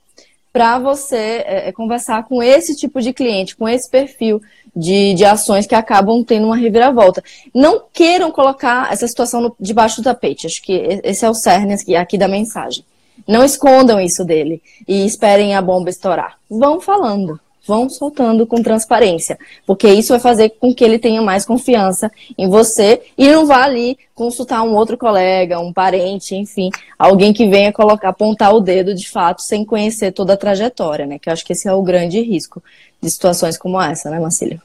para você é, é, conversar com esse tipo de cliente, com esse perfil de, de ações que acabam tendo uma reviravolta. Não queiram colocar essa situação no, debaixo do tapete. Acho que esse é o cerne aqui, aqui da mensagem. Não escondam isso dele e esperem a bomba estourar. Vão falando vão soltando com transparência, porque isso vai fazer com que ele tenha mais confiança em você e não vá ali consultar um outro colega, um parente, enfim, alguém que venha colocar, apontar o dedo de fato sem conhecer toda a trajetória, né? Que eu acho que esse é o grande risco de situações como essa, né, Marcílio?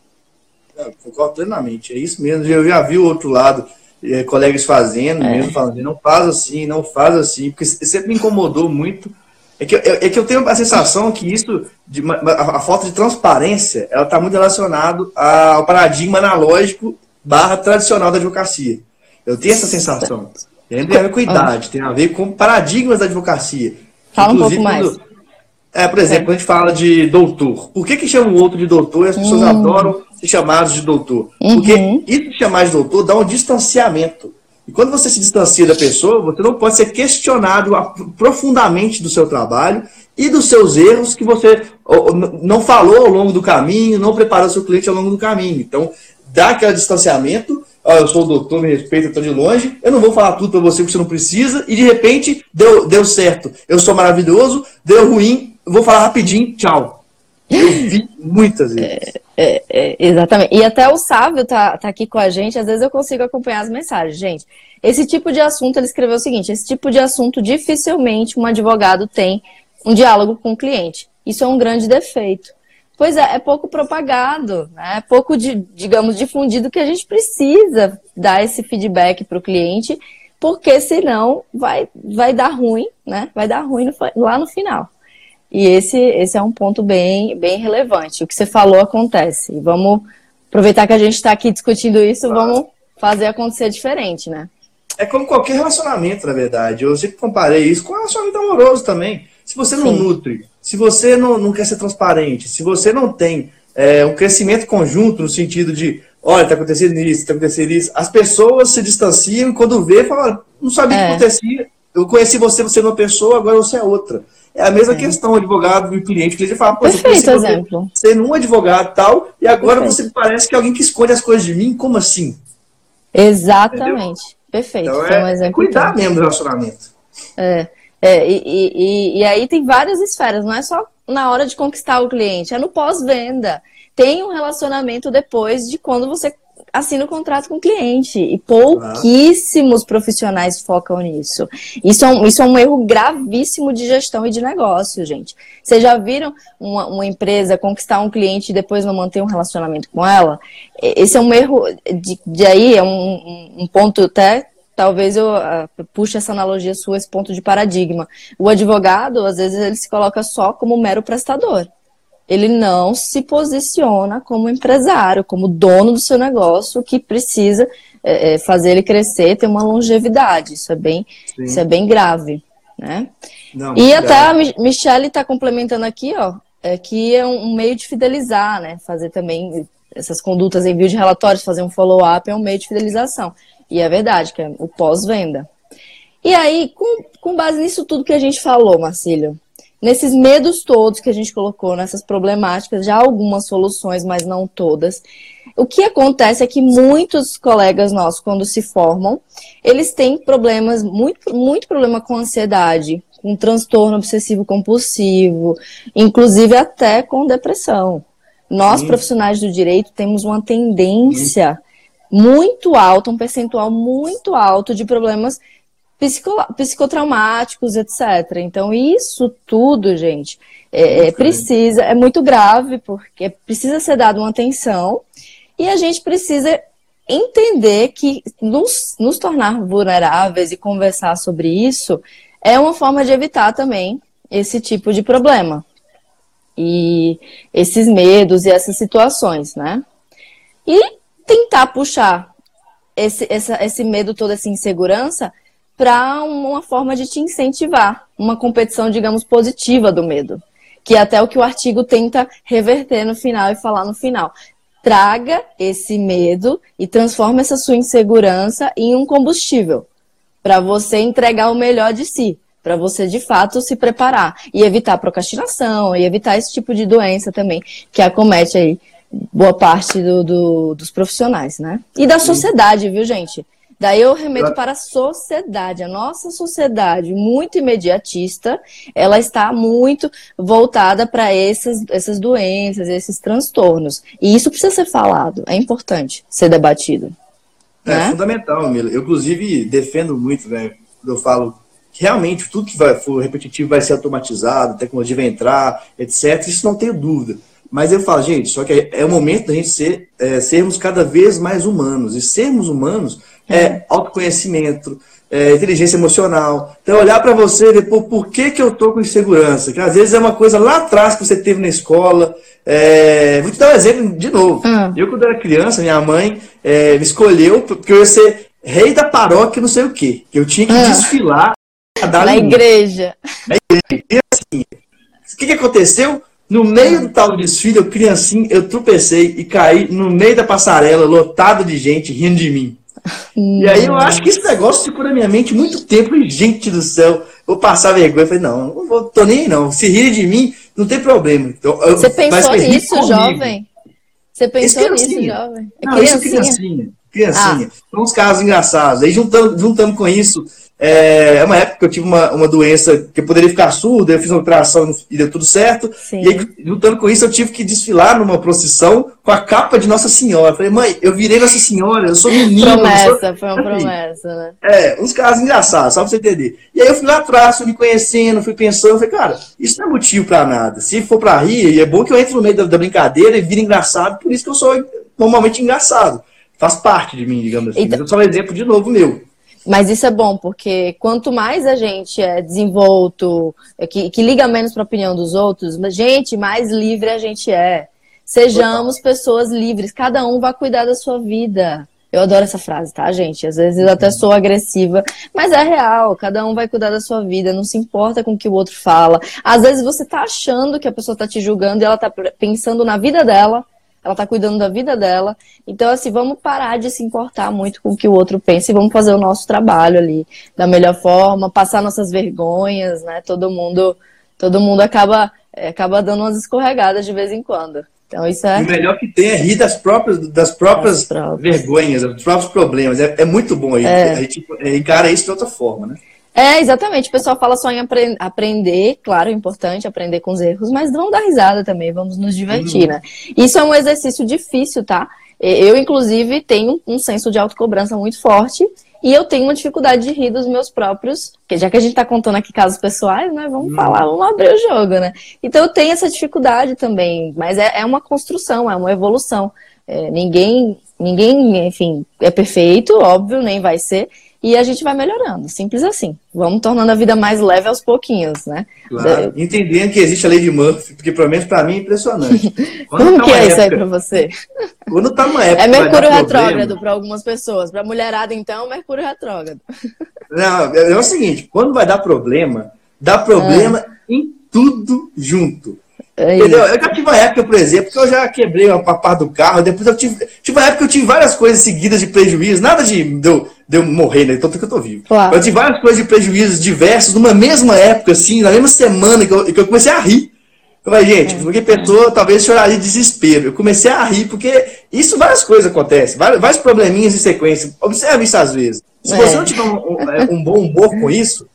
É, concordo plenamente, é isso mesmo. Eu já vi o outro lado, é, colegas fazendo, é. mesmo falando, não faz assim, não faz assim, porque sempre me incomodou muito é que, é, é que eu tenho a sensação que isso, de, a, a falta de transparência, ela está muito relacionado ao paradigma analógico barra tradicional da advocacia. Eu tenho essa sensação. Tem a ver com idade, tem a ver com paradigmas da advocacia. Fala um pouco mais. Quando, é, por exemplo, é. a gente fala de doutor. Por que, que chama o outro de doutor e as pessoas hum. adoram ser chamados de doutor? Uhum. Porque isso de chamar de doutor dá um distanciamento. E quando você se distancia da pessoa, você não pode ser questionado profundamente do seu trabalho e dos seus erros que você não falou ao longo do caminho, não preparou seu cliente ao longo do caminho. Então, dá aquele distanciamento. Oh, eu sou o doutor, me respeita, estou de longe. Eu não vou falar tudo para você que você não precisa. E de repente, deu, deu certo. Eu sou maravilhoso, deu ruim, vou falar rapidinho, tchau. Eu vi muitas vezes. É, é, é, exatamente. E até o Sávio tá, tá aqui com a gente, às vezes eu consigo acompanhar as mensagens. Gente, esse tipo de assunto, ele escreveu o seguinte: esse tipo de assunto dificilmente um advogado tem um diálogo com o cliente. Isso é um grande defeito. Pois é, é pouco propagado, né? é pouco, de, digamos, difundido que a gente precisa dar esse feedback para o cliente, porque senão vai, vai dar ruim, né? Vai dar ruim no, lá no final. E esse, esse é um ponto bem, bem relevante. O que você falou acontece. E vamos aproveitar que a gente está aqui discutindo isso, claro. vamos fazer acontecer diferente, né? É como qualquer relacionamento, na verdade. Eu sempre comparei isso com relacionamento amoroso também. Se você não Sim. nutre, se você não, não quer ser transparente, se você não tem é, um crescimento conjunto no sentido de, olha, está acontecendo isso, está acontecendo isso, as pessoas se distanciam e quando vê, falam, não sabia o é. que acontecia. Eu conheci você, você é uma pessoa, agora você é outra. É a mesma é. questão, advogado e cliente. O cliente fala, pô, Perfeito você exemplo. Ser um advogado tal, e agora Perfeito. você parece que é alguém que esconde as coisas de mim. Como assim? Exatamente. Entendeu? Perfeito. Então, é, um exemplo cuidar mesmo do relacionamento. É. É, e, e, e aí tem várias esferas, não é só na hora de conquistar o cliente, é no pós-venda. Tem um relacionamento depois de quando você assina o contrato com o cliente. E pouquíssimos profissionais focam nisso. Isso é, um, isso é um erro gravíssimo de gestão e de negócio, gente. Vocês já viram uma, uma empresa conquistar um cliente e depois não manter um relacionamento com ela? Esse é um erro, de, de aí é um, um ponto até talvez eu uh, puxe essa analogia sua, esse ponto de paradigma. O advogado, às vezes, ele se coloca só como mero prestador ele não se posiciona como empresário, como dono do seu negócio, que precisa é, é fazer ele crescer, ter uma longevidade. Isso é bem, isso é bem grave. Né? Não, e até grave. a Michelle está complementando aqui, ó, é, que é um meio de fidelizar, né? Fazer também essas condutas, envio de relatórios, fazer um follow-up é um meio de fidelização. E é verdade, que é o pós-venda. E aí, com, com base nisso tudo que a gente falou, Marcílio, nesses medos todos que a gente colocou, nessas problemáticas, já algumas soluções, mas não todas. O que acontece é que muitos colegas nossos, quando se formam, eles têm problemas, muito, muito problema com ansiedade, com transtorno obsessivo compulsivo, inclusive até com depressão. Nós, profissionais do direito, temos uma tendência muito alta, um percentual muito alto de problemas psicotraumáticos, etc. Então, isso tudo, gente, é, é, precisa, é muito grave, porque precisa ser dado uma atenção e a gente precisa entender que nos, nos tornar vulneráveis e conversar sobre isso é uma forma de evitar também esse tipo de problema. e esses medos e essas situações, né? E tentar puxar esse, essa, esse medo, toda essa insegurança para uma forma de te incentivar, uma competição, digamos, positiva do medo, que é até o que o artigo tenta reverter no final e falar no final. Traga esse medo e transforma essa sua insegurança em um combustível para você entregar o melhor de si para você de fato se preparar e evitar procrastinação e evitar esse tipo de doença também que acomete aí boa parte do, do, dos profissionais, né? E da sociedade, viu, gente? Daí eu remeto para a sociedade. A nossa sociedade, muito imediatista, ela está muito voltada para essas, essas doenças, esses transtornos. E isso precisa ser falado, é importante ser debatido. É, né? fundamental, Mila. Eu, inclusive, defendo muito, né? Eu falo realmente tudo que vai, for repetitivo vai ser automatizado, a tecnologia vai entrar, etc. Isso não tenho dúvida. Mas eu falo, gente, só que é o momento da gente ser, é, sermos cada vez mais humanos. E sermos humanos é autoconhecimento, é, inteligência emocional. Então, olhar para você e ver, pô, por que, que eu tô com insegurança? Que às vezes é uma coisa lá atrás que você teve na escola. É... Vou te dar um exemplo de novo. Uhum. Eu, quando era criança, minha mãe é, me escolheu porque eu ia ser rei da paróquia, não sei o quê. Que eu tinha que uhum. desfilar na igreja. Na igreja. E assim, o que, que aconteceu? No meio do tal desfile, eu criancinha, eu tropecei e caí no meio da passarela, lotado de gente rindo de mim. E aí eu acho que esse negócio ficou na minha mente muito tempo e, gente do céu, vou passar vergonha. Eu falei, não, não vou, tô nem não. Se rir de mim, não tem problema. Então, eu, Você pensou nisso, jovem? Você pensou nisso, jovem? É não, criancinha? isso criancinha. Criancinha. Ah. São uns casos engraçados. Aí juntando, juntando com isso, é, é, uma época que eu tive uma, uma doença que eu poderia ficar surdo, eu fiz uma operação e deu tudo certo. Sim. E aí, lutando com isso, eu tive que desfilar numa procissão com a capa de Nossa Senhora. Eu falei, mãe, eu virei Nossa Senhora, eu sou menino. Promessa, sou... foi uma promessa, né? É, uns casos engraçados, só pra você entender. E aí eu fui lá atrás, fui me conhecendo, fui pensando, falei, cara, isso não é motivo pra nada. Se for pra rir, é bom que eu entre no meio da, da brincadeira e vire engraçado, por isso que eu sou normalmente engraçado. Faz parte de mim, digamos assim. Então... Mas eu sou um exemplo de novo meu. Mas isso é bom, porque quanto mais a gente é desenvolto, é que, que liga menos para a opinião dos outros, gente, mais livre a gente é. Sejamos pessoas livres, cada um vai cuidar da sua vida. Eu adoro essa frase, tá, gente? Às vezes eu até uhum. sou agressiva, mas é real. Cada um vai cuidar da sua vida, não se importa com o que o outro fala. Às vezes você tá achando que a pessoa tá te julgando e ela tá pensando na vida dela ela tá cuidando da vida dela. Então, assim, vamos parar de se importar muito com o que o outro pensa e vamos fazer o nosso trabalho ali da melhor forma, passar nossas vergonhas, né? Todo mundo, todo mundo acaba, é, acaba dando umas escorregadas de vez em quando. Então, isso é. O melhor que tem é rir das próprias, das próprias, vergonhas, dos próprios problemas. É, é muito bom aí. É. A gente encara isso de outra forma, né? É, exatamente. O pessoal fala só em apre aprender, claro, é importante aprender com os erros, mas vamos dar risada também, vamos nos divertir, uhum. né? Isso é um exercício difícil, tá? Eu, inclusive, tenho um senso de autocobrança muito forte e eu tenho uma dificuldade de rir dos meus próprios, porque já que a gente tá contando aqui casos pessoais, né? Vamos uhum. falar, vamos abrir o jogo, né? Então eu tenho essa dificuldade também, mas é, é uma construção, é uma evolução. É, ninguém, ninguém, enfim, é perfeito, óbvio, nem vai ser e a gente vai melhorando, simples assim. Vamos tornando a vida mais leve aos pouquinhos, né? Claro. Entendendo que existe a lei de Murphy, porque pelo menos para mim é impressionante. Como tá que é época, isso aí para você? Quando tá uma época. É Mercúrio retrógrado para algumas pessoas. Para mulherada, então, Mercúrio retrógrado. Não, é, é o seguinte: quando vai dar problema, dá problema ah. em tudo junto. É Entendeu? Eu já tive uma época, por exemplo, que eu já quebrei uma parte do carro, depois eu tive. Tive uma época que eu tive várias coisas seguidas de prejuízo, nada de, de, eu, de eu morrer, né? Tanto que eu tô vivo. Claro. Eu tive várias coisas de prejuízos diversos numa mesma época, assim, na mesma semana que eu, que eu comecei a rir. Eu falei, gente, é. porque pessoa talvez choraria de desespero. Eu comecei a rir, porque isso várias coisas acontecem, vários, vários probleminhas em sequência. Observe isso às vezes. Se é. você não tiver um, um, é, um bom humor com isso,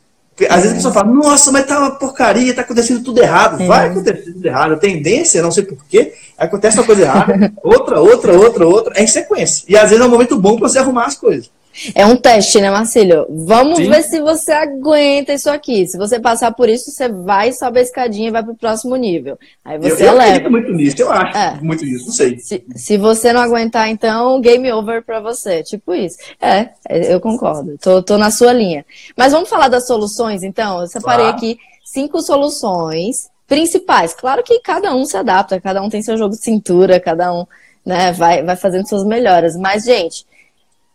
às vezes a pessoa fala, nossa, mas tá uma porcaria, tá acontecendo tudo errado. É. Vai acontecer tudo errado. Tendência, não sei porquê, acontece uma coisa errada, outra, outra, outra, outra, é em sequência. E às vezes é um momento bom para você arrumar as coisas. É um teste, né, Marcílio? Vamos Sim. ver se você aguenta isso aqui. Se você passar por isso, você vai, sobe a escadinha e vai pro próximo nível. Aí você eu, eu acredito muito nisso, eu acho. É. Muito nisso, não sei. Se, se você não aguentar, então, game over pra você. Tipo isso. É, eu concordo. Tô, tô na sua linha. Mas vamos falar das soluções, então? Eu separei claro. aqui cinco soluções principais. Claro que cada um se adapta, cada um tem seu jogo de cintura, cada um né, vai, vai fazendo suas melhoras. Mas, gente,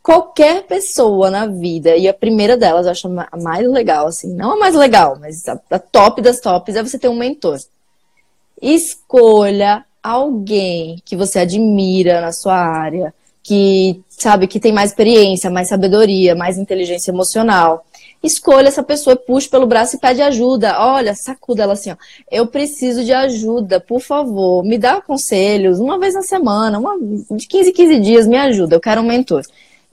qualquer pessoa na vida, e a primeira delas eu acho a mais legal, assim, não a mais legal, mas a, a top das tops é você ter um mentor. Escolha alguém que você admira na sua área, que sabe que tem mais experiência, mais sabedoria, mais inteligência emocional. Escolha essa pessoa, puxe pelo braço e pede ajuda. Olha, sacuda ela assim, ó. Eu preciso de ajuda, por favor. Me dá conselhos uma vez na semana, uma, de 15 em 15 dias, me ajuda. Eu quero um mentor.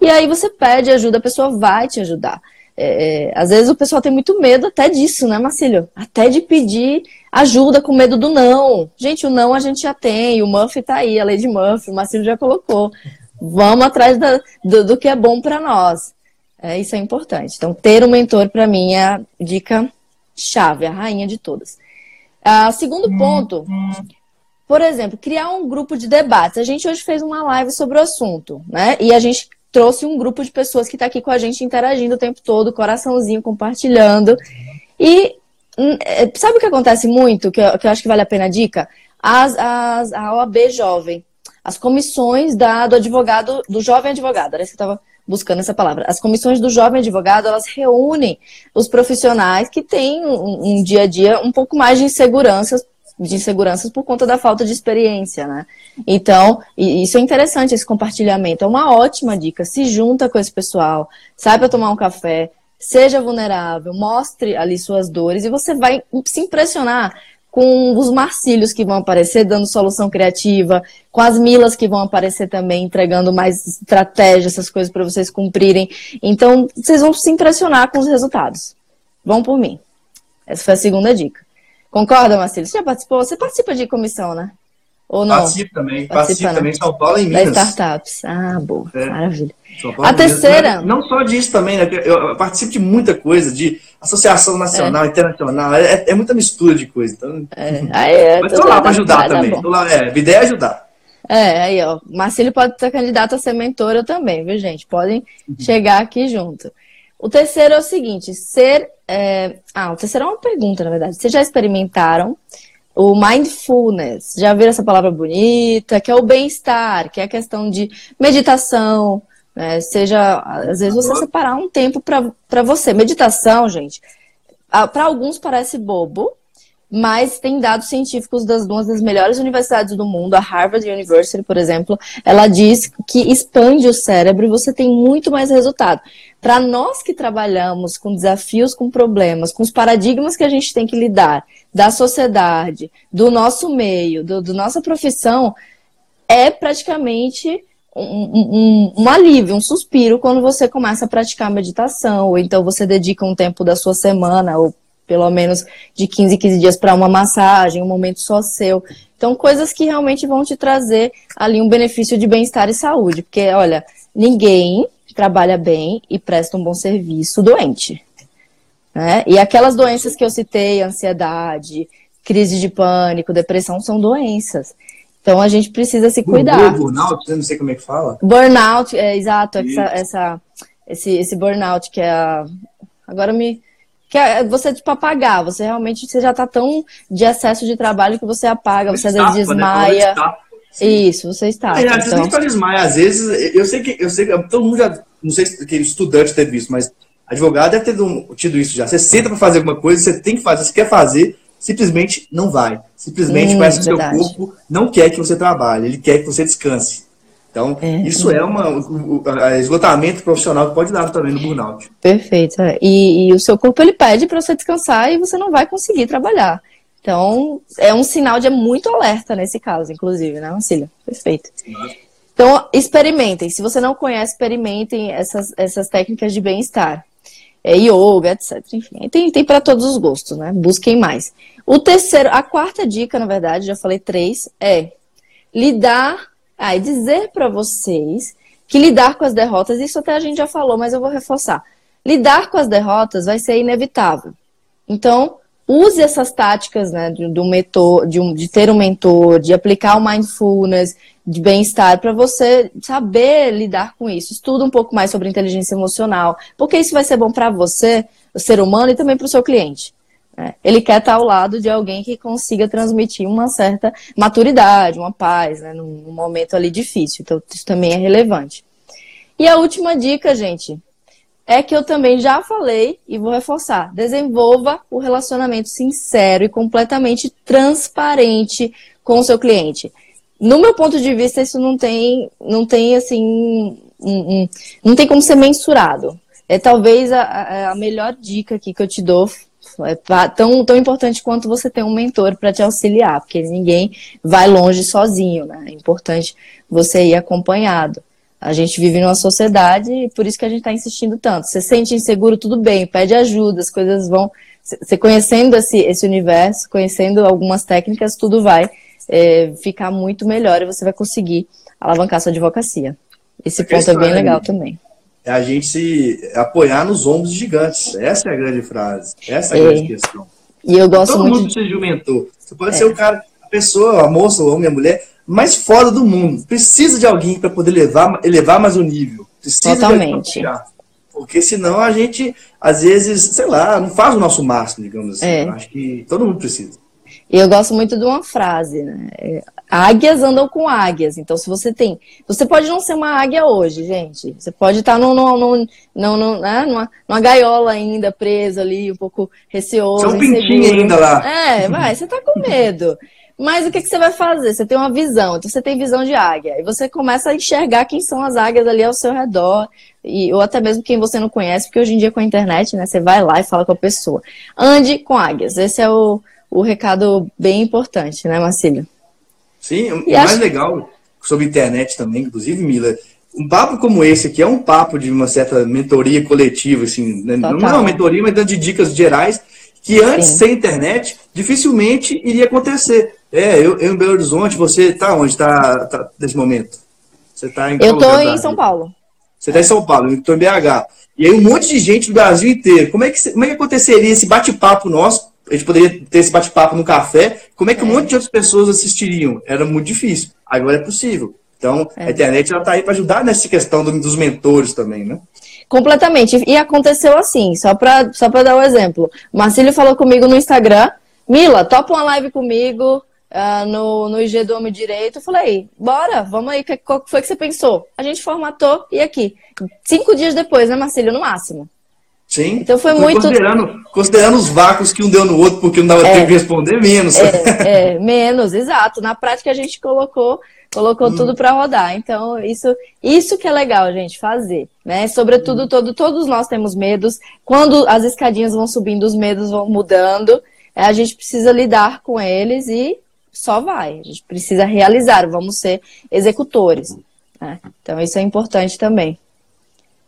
E aí você pede ajuda, a pessoa vai te ajudar. É, às vezes o pessoal tem muito medo até disso, né, Marcílio? Até de pedir ajuda com medo do não. Gente, o não a gente já tem, o Murphy tá aí, a lei de Murphy, o Marcílio já colocou. Vamos atrás da, do, do, que é bom para nós. É, isso é importante. Então, ter um mentor, para mim, é a dica chave, a rainha de todas. Ah, segundo ponto, por exemplo, criar um grupo de debates. A gente hoje fez uma live sobre o assunto, né? E a gente trouxe um grupo de pessoas que está aqui com a gente interagindo o tempo todo, coraçãozinho, compartilhando. E hum, é, sabe o que acontece muito, que eu, que eu acho que vale a pena a dica? As, as, a OAB Jovem, as comissões da, do advogado, do jovem advogado, era isso que eu estava buscando essa palavra. As comissões do jovem advogado, elas reúnem os profissionais que têm um, um dia a dia um pouco mais de inseguranças de inseguranças por conta da falta de experiência, né? Então, isso é interessante, esse compartilhamento. É uma ótima dica. Se junta com esse pessoal, sai para tomar um café, seja vulnerável, mostre ali suas dores e você vai se impressionar com os marcílios que vão aparecer dando solução criativa, com as milas que vão aparecer também entregando mais estratégia, essas coisas para vocês cumprirem. Então, vocês vão se impressionar com os resultados. Vão por mim. Essa foi a segunda dica. Concorda, Marcelo? Você já participou? Você participa de comissão, né? Ou não? Participo também. Participo também em São Paulo em Minas. Das startups. Ah, boa. É. Maravilha. A terceira. Não, não, só disso também, né? Eu participo de muita coisa, de associação nacional, é. internacional. É, é, muita mistura de coisa. Então... É. Aí, é, Mas estou lá para ajudar também. Tô lá, é, a ideia é ajudar. É, aí, ó. Marcelo pode ser candidato a ser mentora também, viu, gente? Podem uhum. chegar aqui junto. O terceiro é o seguinte: ser é... Ah, o terceiro é uma pergunta, na verdade. Vocês já experimentaram o mindfulness? Já viram essa palavra bonita? Que é o bem-estar, que é a questão de meditação, né? Seja, às vezes, você separar um tempo para você. Meditação, gente, para alguns parece bobo, mas tem dados científicos das duas das melhores universidades do mundo, a Harvard University, por exemplo, ela diz que expande o cérebro e você tem muito mais resultado. Para nós que trabalhamos com desafios, com problemas, com os paradigmas que a gente tem que lidar, da sociedade, do nosso meio, do, do nossa profissão, é praticamente um, um, um, alívio, um suspiro quando você começa a praticar meditação, ou então você dedica um tempo da sua semana, ou pelo menos de 15 em 15 dias para uma massagem, um momento só seu. Então, coisas que realmente vão te trazer ali um benefício de bem-estar e saúde. Porque, olha, ninguém trabalha bem e presta um bom serviço doente. Né? E aquelas doenças que eu citei, ansiedade, crise de pânico, depressão, são doenças. Então a gente precisa se cuidar. Burnout, não sei como é que fala. Burnout, é exato, essa, essa, esse, esse burnout que é a... Agora me que é você tipo apagar, você realmente você já está tão de excesso de trabalho que você apaga, você às vezes né? desmaia. Né? Isso, você está. É, às vezes então... nem desmaia, às vezes, eu sei que eu sei que todo mundo já, não sei se aquele estudante teve visto, mas advogado deve ter tido isso já. Você senta para fazer alguma coisa, você tem que fazer, você quer fazer, simplesmente não vai. Simplesmente hum, parece que o seu corpo não quer que você trabalhe, ele quer que você descanse. Então, é, isso é, um, esgotamento profissional que pode dar também no burnout. Perfeito. É. E, e o seu corpo ele pede para você descansar e você não vai conseguir trabalhar. Então, é um sinal de muito alerta nesse caso, inclusive, né, Marcília? Perfeito. Então, experimentem. Se você não conhece, experimentem essas, essas técnicas de bem-estar. É, yoga, etc. Enfim, tem, tem para todos os gostos, né? Busquem mais. O terceiro, a quarta dica, na verdade, já falei três, é lidar ah, e dizer para vocês que lidar com as derrotas, isso até a gente já falou, mas eu vou reforçar. Lidar com as derrotas vai ser inevitável. Então, use essas táticas né, do, mentor, de, um, de ter um mentor, de aplicar o mindfulness, de bem-estar, para você saber lidar com isso. Estuda um pouco mais sobre inteligência emocional, porque isso vai ser bom para você, o ser humano, e também para o seu cliente. É, ele quer estar ao lado de alguém que consiga transmitir uma certa maturidade, uma paz, né, num momento ali difícil. Então, isso também é relevante. E a última dica, gente, é que eu também já falei e vou reforçar: desenvolva o relacionamento sincero e completamente transparente com o seu cliente. No meu ponto de vista, isso não tem, não tem assim, um, um, não tem como ser mensurado. É talvez a, a melhor dica aqui que eu te dou é tão, tão importante quanto você ter um mentor para te auxiliar, porque ninguém vai longe sozinho, né? É importante você ir acompanhado. A gente vive numa sociedade e por isso que a gente está insistindo tanto. Você sente inseguro, tudo bem, pede ajuda, as coisas vão. Você conhecendo esse, esse universo, conhecendo algumas técnicas, tudo vai é, ficar muito melhor e você vai conseguir alavancar sua advocacia. Esse ponto é bem legal também é a gente se apoiar nos ombros gigantes. Essa é a grande frase. Essa é a é. grande questão. E eu gosto Todo muito. Todo mundo precisa de um mentor. Você pode é. ser o cara, a pessoa, a moça, o homem, a mulher, mais fora do mundo. Precisa de alguém para poder levar, elevar mais o nível. Precisa Totalmente. Porque senão a gente, às vezes, sei lá, não faz o nosso máximo, digamos assim. É. Acho que todo mundo precisa. E eu gosto muito de uma frase, né? águias andam com águias. Então, se você tem. Você pode não ser uma águia hoje, gente. Você pode estar no né? numa, numa gaiola ainda, presa ali, um pouco receoso. Você é um pintinho ainda lá. É, vai, você tá com medo. Mas o que, que você vai fazer? Você tem uma visão, então você tem visão de águia. E você começa a enxergar quem são as águias ali ao seu redor, e, ou até mesmo quem você não conhece, porque hoje em dia com a internet, né, você vai lá e fala com a pessoa. Ande com águias. Esse é o, o recado bem importante, né, Marcílio? Sim, o mais acho... legal sobre internet também, inclusive, Mila, um papo como esse aqui é um papo de uma certa mentoria coletiva, assim, né? não é uma mentoria, mas dando de dicas gerais, que antes, Sim. sem internet, dificilmente iria acontecer. É, eu, eu em Belo Horizonte, você está onde está tá, nesse momento? Você tá em Eu estou em São Paulo. Você está em São Paulo, eu estou em BH. E aí um monte de gente do Brasil inteiro. Como é que, como é que aconteceria esse bate-papo nosso a gente poderia ter esse bate-papo no café. Como é que um monte de outras pessoas assistiriam? Era muito difícil. Agora é possível. Então, é. a internet está aí para ajudar nessa questão do, dos mentores também, né? Completamente. E aconteceu assim, só para só dar um exemplo. O Marcílio falou comigo no Instagram, Mila, topa uma live comigo uh, no, no IG do Homem Direito. Eu falei, bora, vamos aí, qual foi que você pensou? A gente formatou e aqui. Cinco dias depois, né, Marcílio, no máximo. Sim. Então foi muito. Considerando, considerando os vácuos que um deu no outro, porque não dava é, tempo de responder, menos. É, é, menos, exato. Na prática a gente colocou, colocou hum. tudo para rodar. Então, isso, isso que é legal, gente, fazer. Né? Sobretudo, hum. todo, todos nós temos medos. Quando as escadinhas vão subindo, os medos vão mudando. É, a gente precisa lidar com eles e só vai. A gente precisa realizar, vamos ser executores. Né? Então, isso é importante também.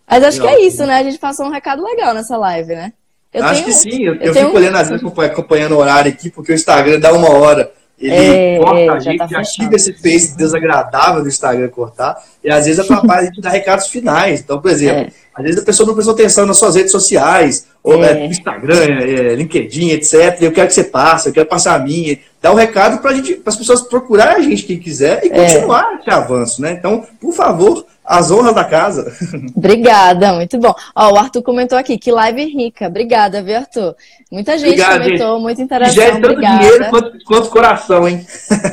Mas acho que é isso, né? A gente passou um recado legal nessa live, né? Eu acho tenho, que sim. Eu, eu, eu fico olhando, às vezes, acompanhando o horário aqui, porque o Instagram dá uma hora. Ele é, corta é, a gente, tá ativa esse face desagradável do Instagram cortar, e às vezes é capaz de dar recados finais. Então, por exemplo, é. às vezes a pessoa não prestou atenção nas suas redes sociais, ou é. Instagram, é, LinkedIn, etc. Eu quero que você passe, eu quero passar a minha. Dá um recado para as pessoas procurarem a gente quem quiser e é. continuar esse avanço, né? Então, por favor, as honras da casa. Obrigada, muito bom. Ó, o Arthur comentou aqui, que live rica. Obrigada, viu, Arthur? Muita gente Obrigado, comentou, gente. muita interação. Já é tanto Obrigada. dinheiro quanto, quanto coração, hein?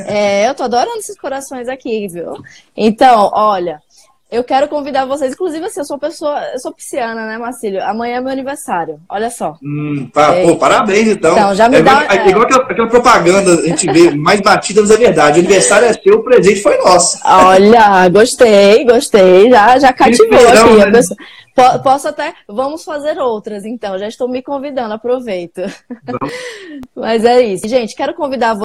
É, eu tô adorando esses corações aqui, viu? Então, olha, eu quero convidar vocês, inclusive assim, eu sou pessoa, eu sou pisciana, né, Marcílio? Amanhã é meu aniversário, olha só. Hum, tá, é, pô, parabéns então. Então, já me é dá. Igual, é igual aquela, aquela, propaganda, a gente vê mais batida, mas é verdade. O aniversário é seu, o presente foi nosso. Olha, gostei, gostei, já, já cativou aqui. Né? Pessoa, posso até. Vamos fazer outras, então. Já estou me convidando, aproveito. Mas é isso. Gente, quero convidar vocês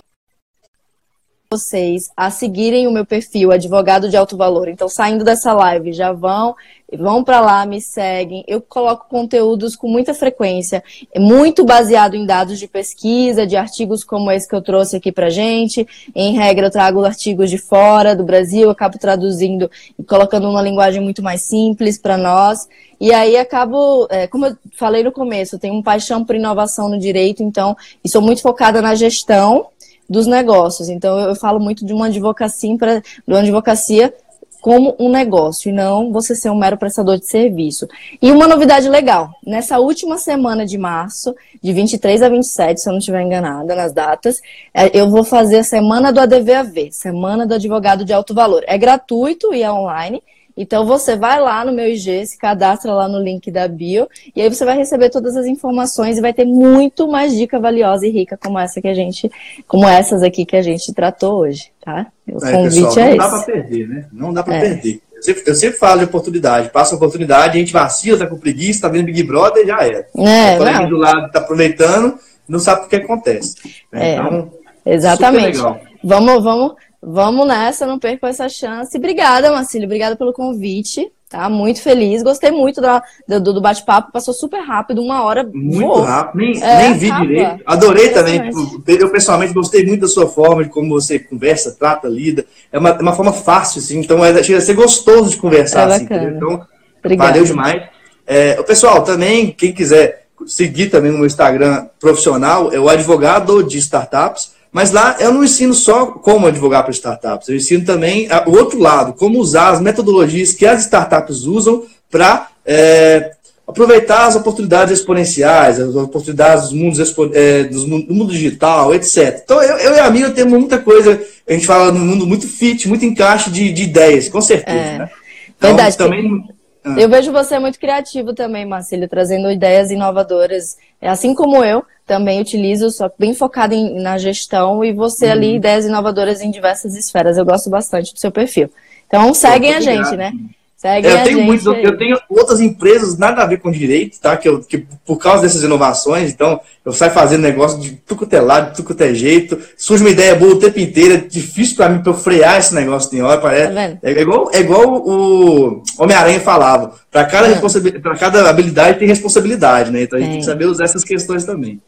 a seguirem o meu perfil Advogado de Alto Valor. Então, saindo dessa live, já vão, vão para lá, me seguem. Eu coloco conteúdos com muita frequência, muito baseado em dados de pesquisa, de artigos como esse que eu trouxe aqui para gente. Em regra, eu trago artigos de fora do Brasil, acabo traduzindo e colocando uma linguagem muito mais simples para nós. E aí acabo, é, como eu falei no começo, eu tenho uma paixão por inovação no direito, então, e sou muito focada na gestão dos negócios. Então, eu falo muito de uma advocacia, de uma advocacia como um negócio e não você ser um mero prestador de serviço. E uma novidade legal, nessa última semana de março, de 23 a 27, se eu não estiver enganada nas datas, é, eu vou fazer a semana do ADVAV, Semana do Advogado de Alto Valor. É gratuito e é online. Então você vai lá no meu IG, se cadastra lá no link da bio, e aí você vai receber todas as informações e vai ter muito mais dica valiosa e rica como essa que a gente, como essas aqui que a gente tratou hoje, tá? O é, convite pessoal, é não esse. Não dá para perder, né? Não dá para é. perder. Eu sempre, eu sempre, falo de oportunidade, passa a oportunidade, a gente vacila, tá com preguiça, tá vendo Big Brother, já era. É, o colega do lado tá aproveitando, não sabe o que acontece. Né? É, então, exatamente. Vamos, vamos Vamos nessa, não perca essa chance. Obrigada, Marcílio. Obrigada pelo convite. Tá? Muito feliz. Gostei muito da, do, do bate-papo. Passou super rápido, uma hora. Muito voou. rápido. Nem, é, nem vi rápido. direito. Adorei também. Eu, pessoalmente, gostei muito da sua forma, de como você conversa, trata, lida. É uma, é uma forma fácil, assim. Então, é, chega a ser gostoso de conversar. É assim, então, Obrigada. valeu demais. É, pessoal, também, quem quiser seguir também no meu Instagram profissional, é o advogado de startups. Mas lá eu não ensino só como advogar para startups, eu ensino também o outro lado, como usar as metodologias que as startups usam para é, aproveitar as oportunidades exponenciais, as oportunidades dos mundos, é, do mundo digital, etc. Então eu, eu e a Mira temos muita coisa, a gente fala no mundo muito fit, muito encaixe de, de ideias, com certeza. É. Né? Então, Verdade. Também, ah. Eu vejo você muito criativo também, Marcílio, trazendo ideias inovadoras. É assim como eu, também utilizo, só bem focada em, na gestão e você uhum. ali, ideias inovadoras em diversas esferas. Eu gosto bastante do seu perfil. Então, seguem a gente, né? Segue é, eu tenho muitos, eu tenho outras empresas nada a ver com direito, tá? Que, eu, que por causa dessas inovações, então eu saio fazendo negócio de tudo quanto é lado, de tudo quanto é jeito. Surge uma ideia boa o tempo inteiro, é difícil para mim pra eu frear esse negócio tem hora. Parece, tá é, é, igual, é igual o Homem-Aranha falava. Para cada, cada habilidade tem responsabilidade, né? Então a gente tem que saber usar essas questões também.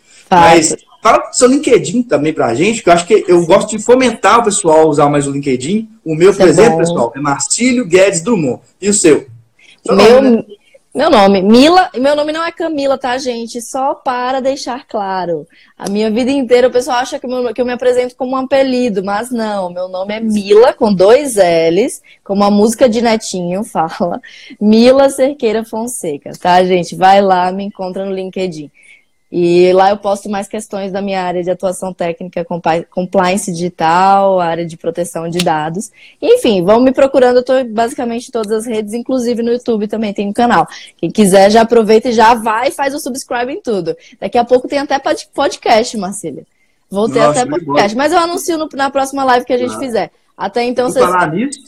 Mas fala do seu LinkedIn também pra gente, que eu acho que eu gosto de fomentar o pessoal a usar mais o LinkedIn. O meu, por é exemplo, bom. pessoal, é Marcílio Guedes Drummond. E o seu? seu meu, nome, né? meu nome, Mila, meu nome não é Camila, tá, gente? Só para deixar claro. A minha vida inteira o pessoal acha que, meu, que eu me apresento como um apelido, mas não. Meu nome é Mila, com dois L's, como a música de Netinho fala. Mila Cerqueira Fonseca, tá, gente? Vai lá, me encontra no LinkedIn. E lá eu posto mais questões da minha área de atuação técnica, compliance digital, área de proteção de dados. Enfim, vão me procurando, eu estou basicamente em todas as redes, inclusive no YouTube também tem um canal. Quem quiser já aproveita e já vai e faz o subscribe em tudo. Daqui a pouco tem até podcast, Marcília. Vou ter Nossa, até podcast, mas eu anuncio no, na próxima live que a gente ah. fizer. Até então Vou vocês. Falar nisso,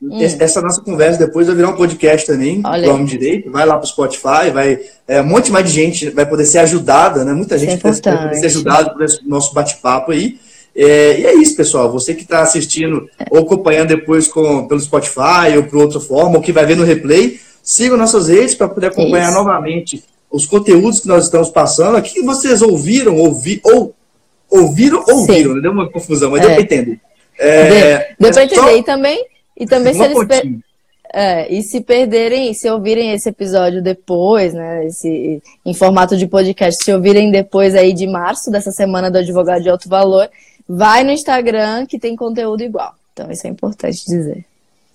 Hum. Essa nossa conversa depois vai virar um podcast também, do Homem Direito. Vai lá para o Spotify, vai. É, um monte mais de gente vai poder ser ajudada, né? Muita gente vai poder ser ajudada por esse nosso bate-papo aí. É, e é isso, pessoal. Você que está assistindo ou acompanhando depois com, pelo Spotify ou por outra forma, ou que vai ver no replay, siga nossas redes para poder acompanhar isso. novamente os conteúdos que nós estamos passando. Aqui que vocês ouviram, ouvi, ou ouviram, ouviram, né? deu uma confusão, mas é. deu para entender. É, deu, deu para entender. Só... E também e também se eles per... é, e se perderem, se ouvirem esse episódio depois, né, esse em formato de podcast, se ouvirem depois aí de março dessa semana do advogado de alto valor, vai no Instagram que tem conteúdo igual. Então isso é importante dizer.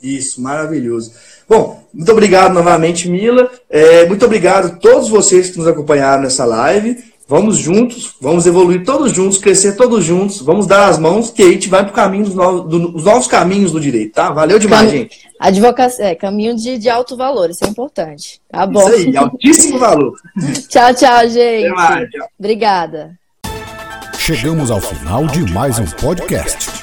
Isso, maravilhoso. Bom, muito obrigado novamente, Mila. É, muito obrigado a todos vocês que nos acompanharam nessa live. Vamos juntos, vamos evoluir todos juntos, crescer todos juntos, vamos dar as mãos, que a gente vai para o caminho dos novos, do, novos caminhos do direito, tá? Valeu demais, Cam... gente. Advocacia, é, caminho de, de alto valor, isso é importante. Tá bom. Isso aí, altíssimo valor. tchau, tchau, gente. Até mais, tchau. Obrigada. Chegamos ao final de mais um podcast.